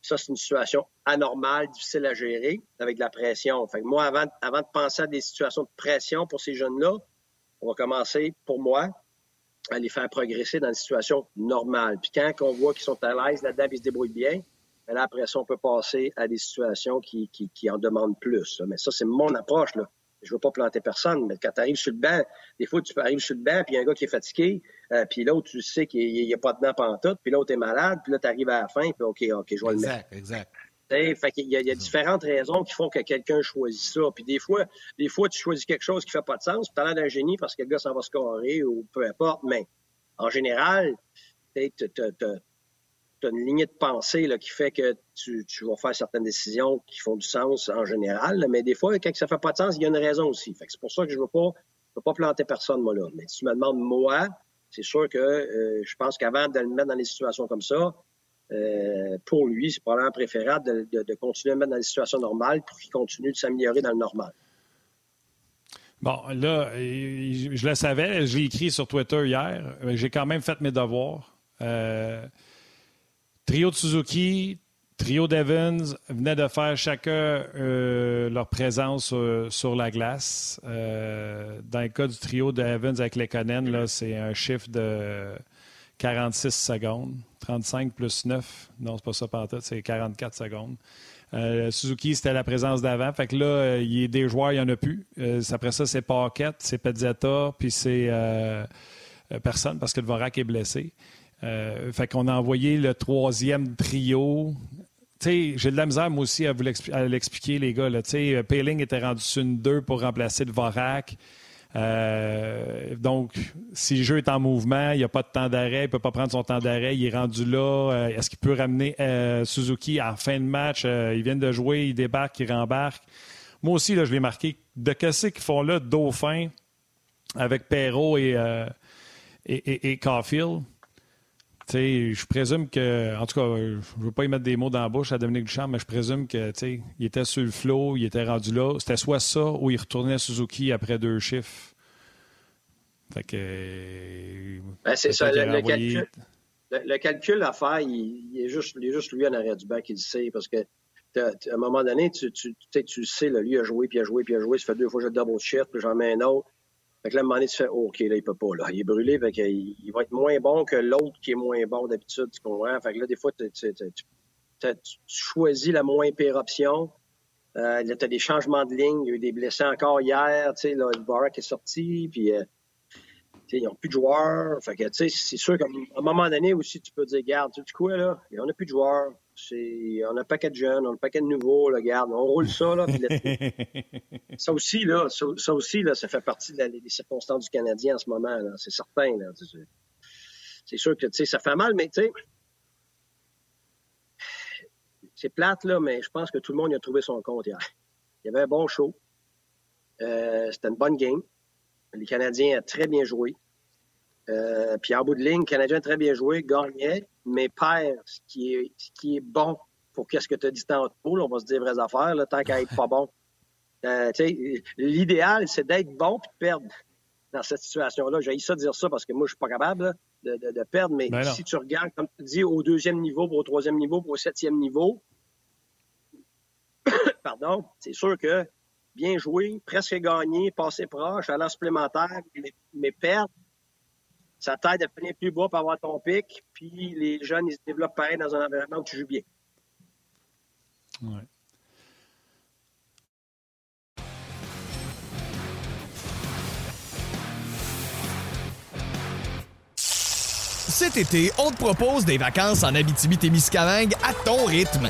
ça, c'est une situation anormale, difficile à gérer, avec de la pression. Fait que moi, avant, de penser à des situations de pression pour ces jeunes-là, on va commencer, pour moi, à les faire progresser dans une situation normale. Puis quand on voit qu'ils sont à l'aise là-dedans, ils se débrouillent bien, ben là, après ça, on peut passer à des situations qui en demandent plus. Mais ça, c'est mon approche. Là. Je veux pas planter personne, mais quand tu arrives sur le banc, des fois, tu arrives sur le banc, puis il y a un gars qui est fatigué, euh, puis l'autre, tu sais qu'il n'y a pas de dents pantoute, puis l'autre est malade, puis là, tu arrives à la fin, puis OK, OK, je vais le mettre. Exact, exact. Fait il, y a, il y a différentes raisons qui font que quelqu'un choisit ça. Puis des fois, des fois, tu choisis quelque chose qui fait pas de sens, tu as l'air d'un génie parce que le gars s'en va scorer ou peu importe. Mais en général, tu as une lignée de pensée là, qui fait que tu, tu, vas faire certaines décisions qui font du sens en général. Mais des fois, quand ça fait pas de sens, il y a une raison aussi. Fait c'est pour ça que je veux pas, je veux pas planter personne, moi, là. Mais si tu me demandes, moi, c'est sûr que euh, je pense qu'avant de le mettre dans des situations comme ça, euh, pour lui, c'est probablement préférable de, continuer à mettre dans des situations normales pour qu'il continue de s'améliorer dans le normal. Bon, là, je le savais, j'ai écrit sur Twitter hier, j'ai quand même fait mes devoirs. Euh, trio de Suzuki, trio d'Evans venaient de faire chacun euh, leur présence sur la glace. dans le cas du trio d'Evans avec les Conan, c'est un chiffre de 46 secondes. 35 plus 9. Non, c'est pas ça, Pantoute, c'est 44 secondes. Euh, Suzuki, c'était la présence d'avant. Fait que là, euh, il y a des joueurs, il n'y en a plus. Euh, après ça, c'est Paquette, c'est Pezzetta, puis c'est personne parce que le Vorak est blessé. fait qu'on a envoyé le troisième trio. J'ai de la misère, moi aussi, à vous l'expliquer, les gars. Là. Payling était rendu sur une 2 pour remplacer le Vorak. Euh, donc, si le jeu est en mouvement, il n'y a pas de temps d'arrêt, il ne peut pas prendre son temps d'arrêt, il est rendu là. Euh, est-ce qu'il peut ramener euh, Suzuki à fin de match? ils viennent de jouer, il débarque, il rembarque. Moi aussi, là, je l'ai marqué. De qu'est-ce qu'ils font là, Dauphin, avec Perrault et, et, et, Caulfield? Je présume que, en tout cas, je ne veux pas y mettre des mots dans la bouche à Dominique Duchamp, mais je présume que, il était sur le flot, il était rendu là. C'était soit ça ou il retournait à Suzuki après deux chiffres. Fait que. Ben, c'est ça, le, calcul, le, calcul, à faire, il, est juste, il est juste lui en arrière du banc qui le sait, parce que à un moment donné, tu, tu, tu sais, lui a joué, puis a joué, puis a joué, ça fait deux fois que je double shift, puis j'en mets un autre. Fait que là, à un moment donné, tu fais, oh, OK, là, il peut pas, là. Il est brûlé, fait qu'il il va être moins bon que l'autre qui est moins bon d'habitude, tu comprends? Fait que là, des fois, tu, tu, tu, tu choisis la moins pire option. Euh, là, tu as des changements de ligne. Il y a eu des blessés encore hier. Tu sais, là, le Barak est sorti, puis euh, ils n'ont plus de joueurs. Fait que, c'est sûr qu'à un moment donné aussi, tu peux dire, garde, tu sais quoi, là? On n'a plus de joueurs. On a un paquet de jeunes, on a un paquet de nouveaux, là, garde. On roule ça, là. ça aussi, là, ça, aussi, là, ça fait partie des circonstances du Canadien en ce moment, là. C'est certain, là. C'est sûr que, tu sais, ça fait mal, mais, tu sais, c'est plate, là, mais je pense que tout le monde y a trouvé son compte hier. Il y avait un bon show. Euh, c'était une bonne game. Les Canadiens ont très bien joué. Euh, puis en bout de ligne, ont très bien joué, gagnait, mais perd ce qui est, ce qui est bon pour qu'est-ce que tu as dit tantôt. on va se dire vraies affaires, là, tant qu'à être pas bon. Euh, L'idéal, c'est d'être bon puis de perdre dans cette situation-là. J'ai ça de dire ça parce que moi, je suis pas capable de, de, perdre, mais ben si tu regardes, comme tu dis, au deuxième niveau, au troisième niveau, au septième niveau, pardon, c'est sûr que bien joué, presque gagné, passé proche, à l'heure supplémentaire, mais, perdre, ça t'aide à finir plus bas pour avoir ton pic, puis les jeunes, ils se développent pareil dans un environnement où tu joues bien. Ouais. Cet été, on te propose des vacances en Abitibi-Témiscamingue à ton rythme.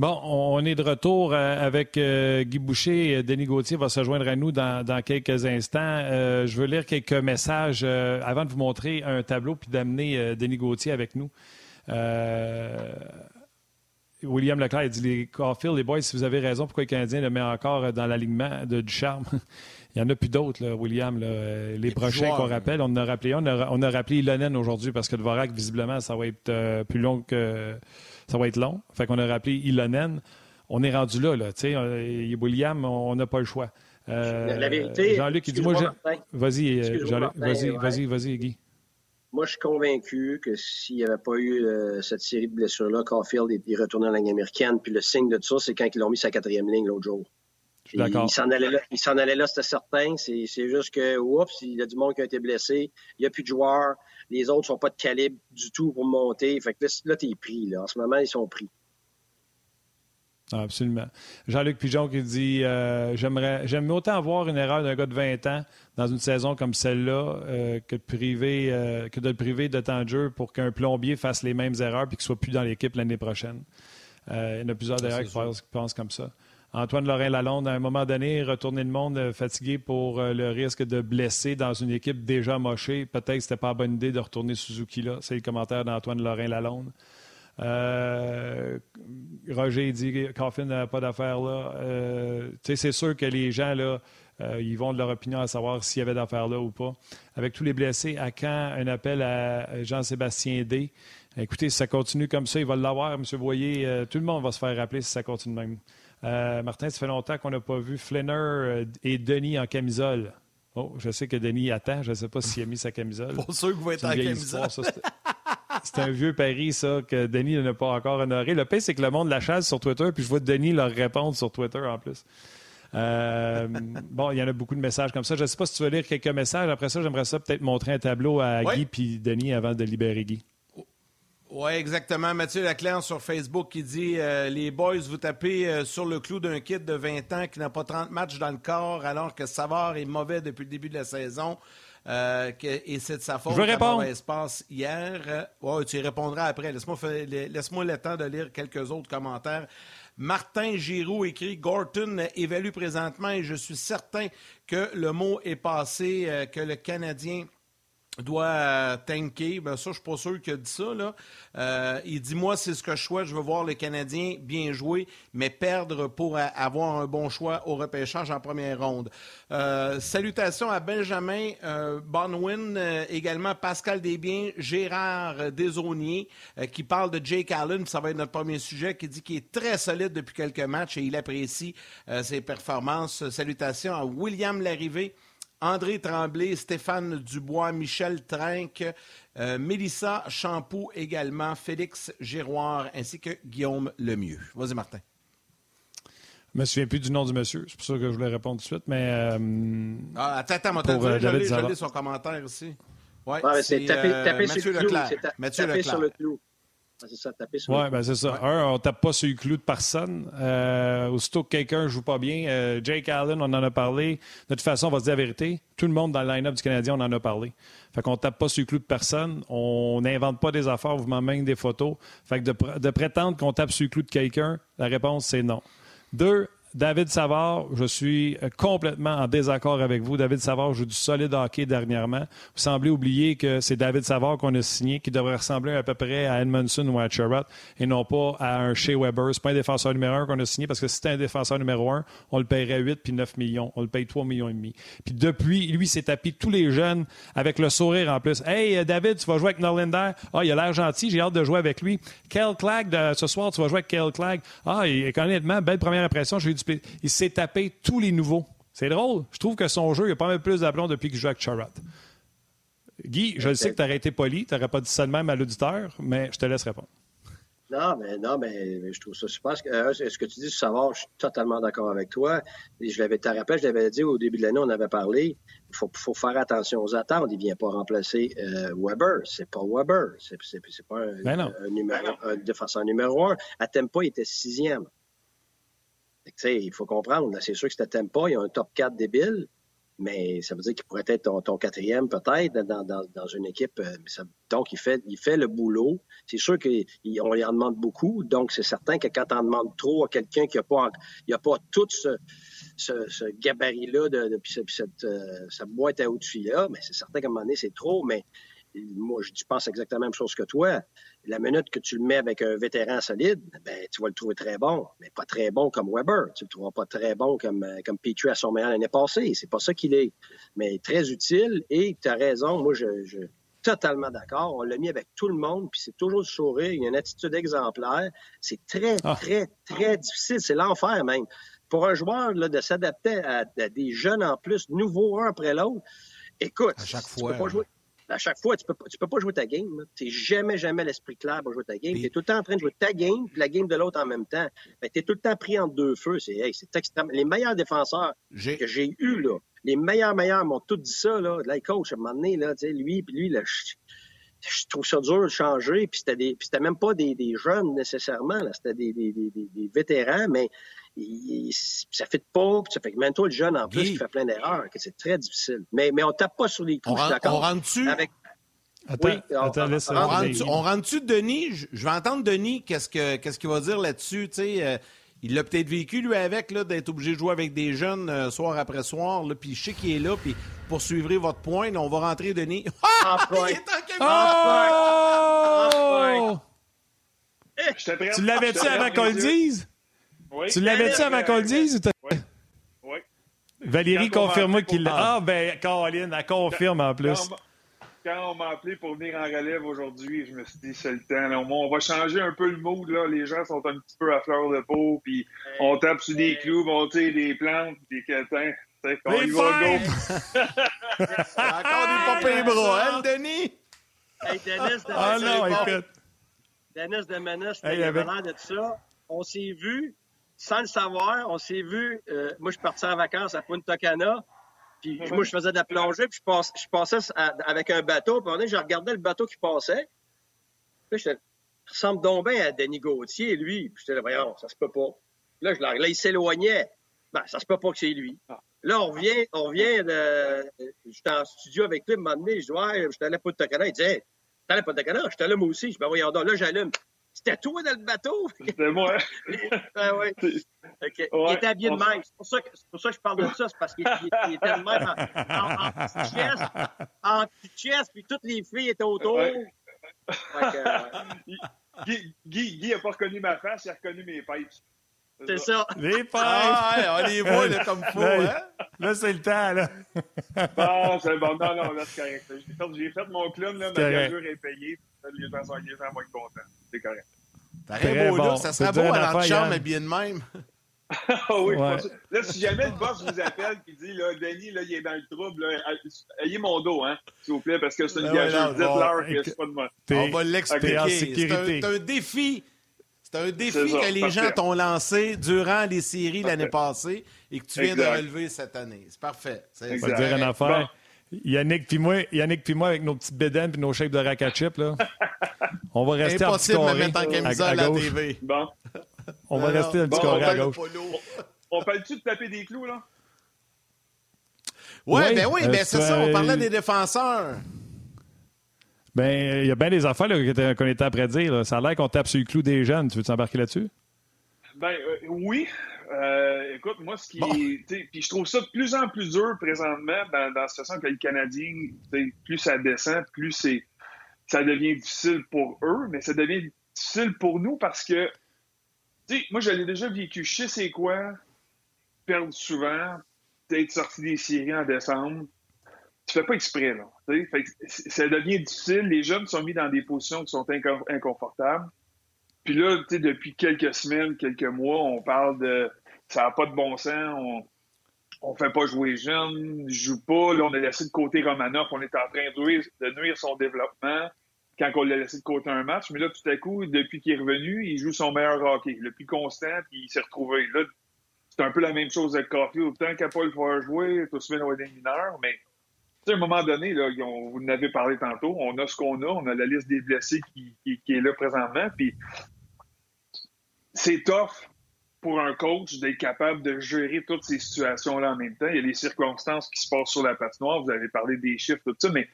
Bon, on est de retour euh, avec euh, Guy Boucher. Denis Gauthier va se joindre à nous dans, quelques instants. Euh, je veux lire quelques messages avant de vous montrer un tableau puis d'amener Denis Gauthier avec nous. William Leclerc dit les Caulfield, les boys, si vous avez raison, pourquoi le Canadien le met encore dans l'alignement de Ducharme? Il n'y en a plus d'autres, William. Les, prochains qu'on rappelle, on a rappelé on a, on a rappelé Ilonen aujourd'hui parce que le Vorak, visiblement, ça va être plus long que ça va être long. Fait qu'on a rappelé Ilonen. On est rendu là, là. Tu sais, euh, William, on n'a pas le choix. Euh, la vérité. Jean-Luc, il dit moi, vas-y, euh, vas-y, vas-y, vas-y, Guy. Moi, je suis convaincu que s'il n'y avait pas eu cette série de blessures-là, Caulfield est retourné en ligne américaine. Puis le signe de tout ça, c'est quand ils l'ont mis sa quatrième ligne l'autre jour. D'accord. Il s'en allait là, il s'en allait là, c'était certain. C'est, juste que, oups, il y a du monde qui a été blessé. Il n'y a plus de joueurs. Les autres sont pas de calibre du tout pour monter. Fait que là, là t'es pris. Là. En ce moment, ils sont pris. Ah, absolument. Jean-Luc Pigeon qui dit euh, j'aimerais j'aime autant avoir une erreur d'un gars de 20 ans dans une saison comme celle-là euh, que, de priver, euh, que de le priver de temps de jeu pour qu'un plombier fasse les mêmes erreurs et qu'il ne soit plus dans l'équipe l'année prochaine. il y en a plusieurs d'ailleurs qui, pensent comme ça. Antoine Lorrain-Lalonde, à un moment donné, retourner le monde euh, fatigué pour euh, le risque de blesser dans une équipe déjà mochée. Peut-être que ce n'était pas la bonne idée de retourner Suzuki là. C'est le commentaire d'Antoine Lorrain-Lalonde. Euh, Roger dit Coffin n'a pas d'affaires là. c'est sûr que les gens là, ils vont de leur opinion à savoir s'il y avait d'affaires là ou pas. Avec tous les blessés, à quand un appel à Jean-Sébastien D? Écoutez, si ça continue comme ça, il va l'avoir, M. Boyer. tout le monde va se faire rappeler si ça continue même. Euh, Martin, ça fait longtemps qu'on n'a pas vu Flinner euh, et Denis en camisole. Oh, je sais que Denis attend. Je ne sais pas s'il a mis sa camisole. Pour ceux qui vont être en camisole. C'est un vieux pari, ça, que Denis n'a pas encore honoré. Le pire, c'est que le monde la chasse sur Twitter, puis je vois Denis leur répondre sur Twitter en plus. Euh, bon, il y en a beaucoup de messages comme ça. Je ne sais pas si tu veux lire quelques messages. Après ça, j'aimerais ça peut-être montrer un tableau à Guy puis Denis avant de libérer Guy. Oui, exactement. Mathieu Laclaire sur Facebook qui dit euh, Les boys, vous tapez euh, sur le clou d'un kid de 20 ans qui n'a pas 30 matchs dans le corps alors que Savard est mauvais depuis le début de la saison. Euh, et c'est de sa faute. Je répondre. espace hier. Ouais, tu y répondras après. Laisse-moi, laisse-moi le temps de lire quelques autres commentaires. Martin Giroux écrit Gorton évalue présentement et je suis certain que le mot est passé, que le Canadien doit euh, tanker. Ben ça, je suis pas sûr qu'il a dit ça. Là. Euh, il dit Moi, c'est ce que je souhaite. Je veux voir le Canadien bien jouer, mais perdre pour avoir un bon choix au repêchage en première ronde. Euh, salutations à Benjamin Bonwin, également Pascal Desbiens, Gérard Desaunier, qui parle de Jake Allen. Ça va être notre premier sujet, qui dit qu'il est très solide depuis quelques matchs et il apprécie ses performances. Salutations à William Larrivée. André Tremblay, Stéphane Dubois, Michel Trinque, euh, Mélissa Champoux également, Félix Giroir ainsi que Guillaume Lemieux. Vas-y, Martin. Je me souviens plus du nom du monsieur. C'est pour ça que je voulais répondre tout de suite. Mais, euh, ah, attends, attends, pour, euh, son commentaire ici. Ouais, c'est taper, sur le clou. Mathieu Leclerc. sur le clou. Ah, c'est ça, taper sur ouais, ben c'est ça. Un, on tape pas sur le clou de personne. Euh, aussitôt que quelqu'un joue pas bien, euh, Jake Allen, on en a parlé. De toute façon, on va se dire la vérité. Tout le monde dans le line-up du Canadien, on en a parlé. Fait qu'on tape pas sur le clou de personne. On n'invente pas des affaires, vous m'emmènez des photos. Fait que de, de prétendre qu'on tape sur le clou de quelqu'un, la réponse, c'est non. Deux, David Savard, je suis euh, complètement en désaccord avec vous. David Savard joue du solide hockey dernièrement. Vous semblez oublier que c'est David Savard qu'on a signé, qui devrait ressembler à peu près à Edmondson ou à Sherrod et non pas à un Shea Weber. C'est pas un défenseur numéro un qu'on a signé parce que si c'était un défenseur numéro un, on le paierait 8 puis 9 millions. On le paye 3 millions et demi. Puis depuis, lui, s'est tapé tous les jeunes avec le sourire en plus. Hey, euh, David, tu vas jouer avec Norlinder. Ah, il a l'air gentil. J'ai hâte de jouer avec lui. Kel Clag, ce soir, tu vas jouer avec Kel Clag. Ah, et, honnêtement, belle première impression. Il s'est tapé tous les nouveaux. C'est drôle. Je trouve que son jeu, il a pas mal plus d'aplomb depuis qu'il joue avec Charrot. Guy, je sais que tu aurais été poli, tu n'aurais pas dit ça de même à l'auditeur, mais je te laisse répondre. Non, mais non, mais je trouve ça super. Euh, ce que tu dis sur savoir, je suis totalement d'accord avec toi. Je l'avais, te rappelles, je l'avais dit au début de l'année, on avait parlé. Il faut, faire attention aux attentes. Il ne vient pas remplacer euh, Weber. C'est pas Weber. C'est, pas un, ben un, défenseur numéro un. À Tempo, il était sixième il faut comprendre, c'est sûr que c'était pas, il y a un top 4 débile, mais ça veut dire qu'il pourrait être ton, quatrième peut-être dans, une équipe. Euh, donc, il fait, il fait le boulot. C'est sûr qu'on lui en demande beaucoup, donc c'est certain que quand on demande trop à quelqu'un qui n'a pas, pas tout ce, gabarit-là, de, cette, euh, boîte à outils-là, mais c'est certain qu'à un moment donné, c'est trop, mais moi, je pense exactement la même chose que toi. La minute que tu le mets avec un vétéran solide, ben, tu vas le trouver très bon, mais pas très bon comme Weber. Tu le trouveras pas très bon comme, euh, comme Petrie à son meilleur l'année passée. C'est pas ça qu'il est. Mais très utile et tu as raison. Moi, je, je totalement d'accord. On l'a mis avec tout le monde, puis c'est toujours le sourire. Il y a une attitude exemplaire. C'est très, ah. très, très difficile. C'est l'enfer même. Pour un joueur là, de s'adapter à, des jeunes en plus, nouveau un après l'autre, écoute, à chaque fois, à chaque fois, tu peux, tu peux pas jouer ta game. Tu n'es jamais, jamais l'esprit clair pour jouer ta game. Tu es tout le temps en train de jouer ta game et la game de l'autre en même temps. Tu es tout le temps pris entre deux feux. C'est hey, extrêmement. Les meilleurs défenseurs que j'ai eus, là, les meilleurs, meilleurs m'ont tous dit ça. Là, là coach, à un moment donné, là, lui, puis lui, là, je, trouve ça dur de changer. Puis c'était même pas des, des jeunes nécessairement. C'était des, des, des, des, vétérans, mais ça fait pas, ça fait que même toi, le jeune, en plus, qui fait plein d'erreurs, que c'est très difficile. Mais, mais on tape pas sur les coups, on, d'accord. On rentre-tu? Avec... Attends, oui, attends, on, on, rentre-tu, on rentre-tu Denis? Je, vais entendre Denis, qu'est-ce, que, qu'est-ce qu'il va dire là-dessus, tu sais. Euh, il l'a peut-être vécu, lui, avec, là, d'être obligé de jouer avec des jeunes euh, soir après soir. Là, puis je sais qu'il est là. Puis pour suivre votre point, on va rentrer, Denis. Ah! Il est en oh! Tu l'avais-tu avant qu'on le dise? Tu l'avais-tu avant qu'on le dise? Oui. oui. Valérie confirme qu'il l'a. Ah, ben, Caroline, elle confirme en plus. Quand on m'a appelé pour venir en relève aujourd'hui, je me suis dit, c'est le temps. on va changer un peu le mood. Là. Les gens sont un petit peu à fleur de peau, puis on tape sur des clous, on tire des plantes, des catins. On y va, go! Encore du papier bras, hein, Denis? Hey, Dennis, de Ah non, écoute. Dennis de Menace, hey, il avait l'air de ça. On s'est vu, sans le savoir, on s'est vu. Euh, moi, je suis parti en vacances à Punta Cana. Puis mm-hmm. moi, je faisais de la plongée, puis je, je passais avec un bateau. Puis je regardais le bateau qui passait. Puis je ressemble donc bien à Denis Gauthier, lui. Puis j'étais là, voyons, ça se peut pas. Là, je, là il s'éloignait. Ben, ça se peut pas que c'est lui. Ah. Là, on revient, on revient de. J'étais en studio avec lui, un moment donné, je dis, ouais, j'étais allé à Punta Cana. Il dit, hey, allé à Punta Cana? J'étais là, moi aussi. Je dis, ben voyons donc, là, j'allume. C'était toi dans le bateau? C'était moi. ah, ouais. Okay. Ouais, il était habillé de même. C'est pour, ça que, pour ça que je parle de ça. C'est parce qu'il était de même en, en, en chest, en petit chest, puis toutes les filles étaient autour. Ouais. Que, Guy, Guy, Guy n'a pas reconnu ma face, il a reconnu mes pipes. C'est ça. Les pipes! Ah, on les voit là, comme faux. Là, hein? là c'est le temps. Là. bon, c'est bon. Non, non, là, c'est correct. J'ai fait, fait, mon clown, là, ma gageure est payée. Les gens, sont, les gens vont être contents. C'est correct. Très beau, bon. là. Ça serait beau à l'antichambre habillé de même. Ah oui, ouais. Là, si jamais le boss vous appelle et dit là, Denis, là, il est dans le trouble, là, ayez mon dos, hein, s'il vous plaît, parce que c'est une gageure. Dites-leur que c'est pas de moi. On va l'expliquer. C'est un, un, défi. C'est un défi ça, que les parfait. gens t'ont lancé durant les séries l'année passée et que tu viens exact. de relever cette année. C'est parfait. On va dire une affaire. Bon. Yannick puis moi, Yannick puis moi avec nos petites bédaines et nos shapes de rack à chip, là, on va rester Impossible petit de mettre en camisole à, à, à TV. Bon. On va rester un petit bon, carré à gauche. On, parle-tu de taper des clous, là? Ouais, oui, ben oui, euh, ben c'est ça. On parlait des défenseurs. Ben, il y a bien des affaires là, qu'on était après dire. Là. Ça a l'air qu'on tape sur le clou des jeunes. Tu veux t'embarquer là-dessus? Ben euh, oui. Euh, écoute, moi, ce qui bon. Puis je trouve ça de plus en plus dur présentement dans, dans la situation que le Canadien, plus ça descend, plus c'est ça devient difficile pour eux, mais ça devient difficile pour nous parce que sais, moi, je l'ai déjà vécu. Je sais c'est quoi perdre souvent, être sorti des séries en décembre. Tu fais pas exprès, là. Fait que ça devient difficile. Les jeunes sont mis dans des positions qui sont inconfortables. Puis là, tu sais, depuis quelques semaines, quelques mois, on parle de ça n'a pas de bon sens, on, on fait pas jouer jeunes, ils jouent pas. Là, on a laissé de côté Romanov, on est en train de nuire, son développement quand on l'a laissé de côté un match. Mais là, tout à coup, depuis qu'il est revenu, il joue son meilleur hockey, le plus constant, puis il s'est retrouvé. Là, c'est un peu la même chose avec Caulfield. Tant qu'à le faire jouer, tout se met dans les mineurs, mais à un moment donné, là, on, vous en avez parlé tantôt, on a ce qu'on a, on a la liste des blessés qui, est là présentement, c'est tough pour un coach d'être capable de gérer toutes ces situations-là en même temps. Il y a les circonstances qui se passent sur la patinoire, vous avez parlé des chiffres, tout ça, mais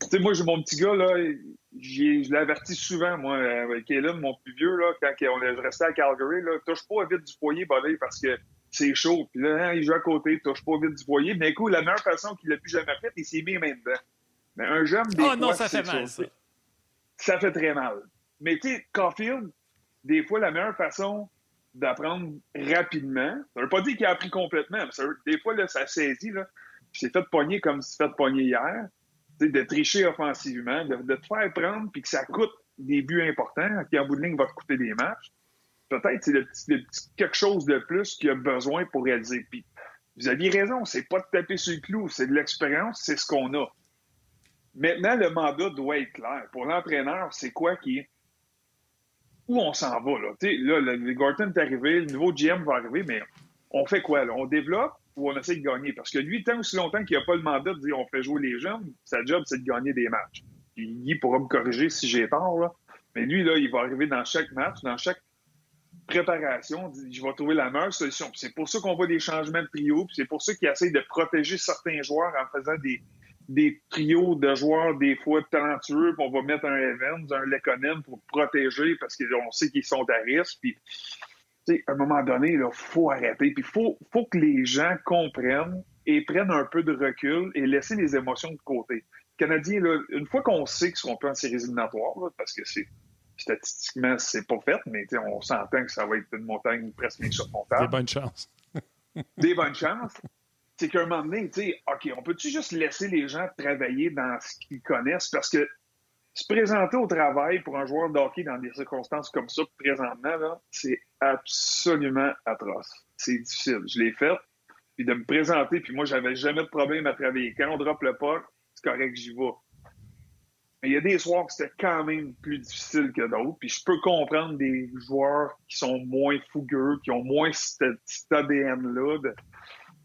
tu sais, moi, j'ai mon petit gars, là, je l'ai averti souvent, moi, avec Kellen, mon plus vieux, là, quand on est resté à Calgary, là, touche pas vite du foyer, Bobby, parce que c'est chaud. Puis là, hein, il joue à côté, touche pas vite du foyer. Mais écoute, la meilleure façon qu'il l'a plus jamais fait, il s'est mis même dedans. Mais un jeune, des oh, fois, non, ça fait mal, ça. ça fait très mal. Mais tu sais, Caulfield, des fois, la meilleure façon d'apprendre rapidement, ça veut pas dire qu'il a appris complètement, mais ça veut, des fois, là, ça saisit, là, c'est fait pogner comme si fait pogner hier, de tricher offensivement, de, de, te faire prendre, puis que ça coûte des buts importants, qui en bout de ligne va te coûter des matchs. Peut-être c'est le petit, le petit quelque chose de plus qu'il a besoin pour réaliser. Puis vous aviez raison, c'est pas de taper sur le clou, c'est de l'expérience, c'est ce qu'on a. Maintenant, le mandat doit être clair. Pour l'entraîneur, c'est quoi qui est on s'en va, là. Le Gorton est arrivé, le nouveau GM va arriver, mais on fait quoi? On développe ou on essaie de gagner? Parce que lui, tant aussi longtemps qu'il n'a pas le mandat de dire on fait jouer les jeunes, sa job, c'est de gagner des matchs. Puis Guy pourra me corriger si j'ai tort. Mais lui, là, il va arriver dans chaque match, dans chaque préparation, je vais trouver la meilleure solution. C'est pour ça qu'on voit des changements de trio, c'est pour ça qu'il essaie de protéger certains joueurs en faisant des, des trios de joueurs des fois talentueux, puis on va mettre un Evans, un Lekonen pour protéger parce qu'on sait qu'ils sont à risque. Puis, à un moment donné, il faut arrêter. Puis il faut, faut que les gens comprennent et prennent un peu de recul et laisser les émotions de côté. Les Canadiens, là, une fois qu'on sait qu'ils seront pas en séries éliminatoires, là, parce que c'est statistiquement, c'est pas fait, mais on s'entend que ça va être une montagne presque insurmontable. Des bonnes chances. Des bonnes chances c'est qu'à un moment donné, tu sais, OK, on peut-tu juste laisser les gens travailler dans ce qu'ils connaissent? Parce que se présenter au travail pour un joueur de hockey dans des circonstances comme ça, présentement, c'est absolument atroce. C'est difficile. Je l'ai fait. Puis de me présenter, puis moi, j'avais jamais de problème à travailler. Quand on drop le pas, c'est correct, j'y vais. Mais il y a des soirs que c'était quand même plus difficile que d'autres. Puis je peux comprendre des joueurs qui sont moins fougueux, qui ont moins cet, cet ADN-là de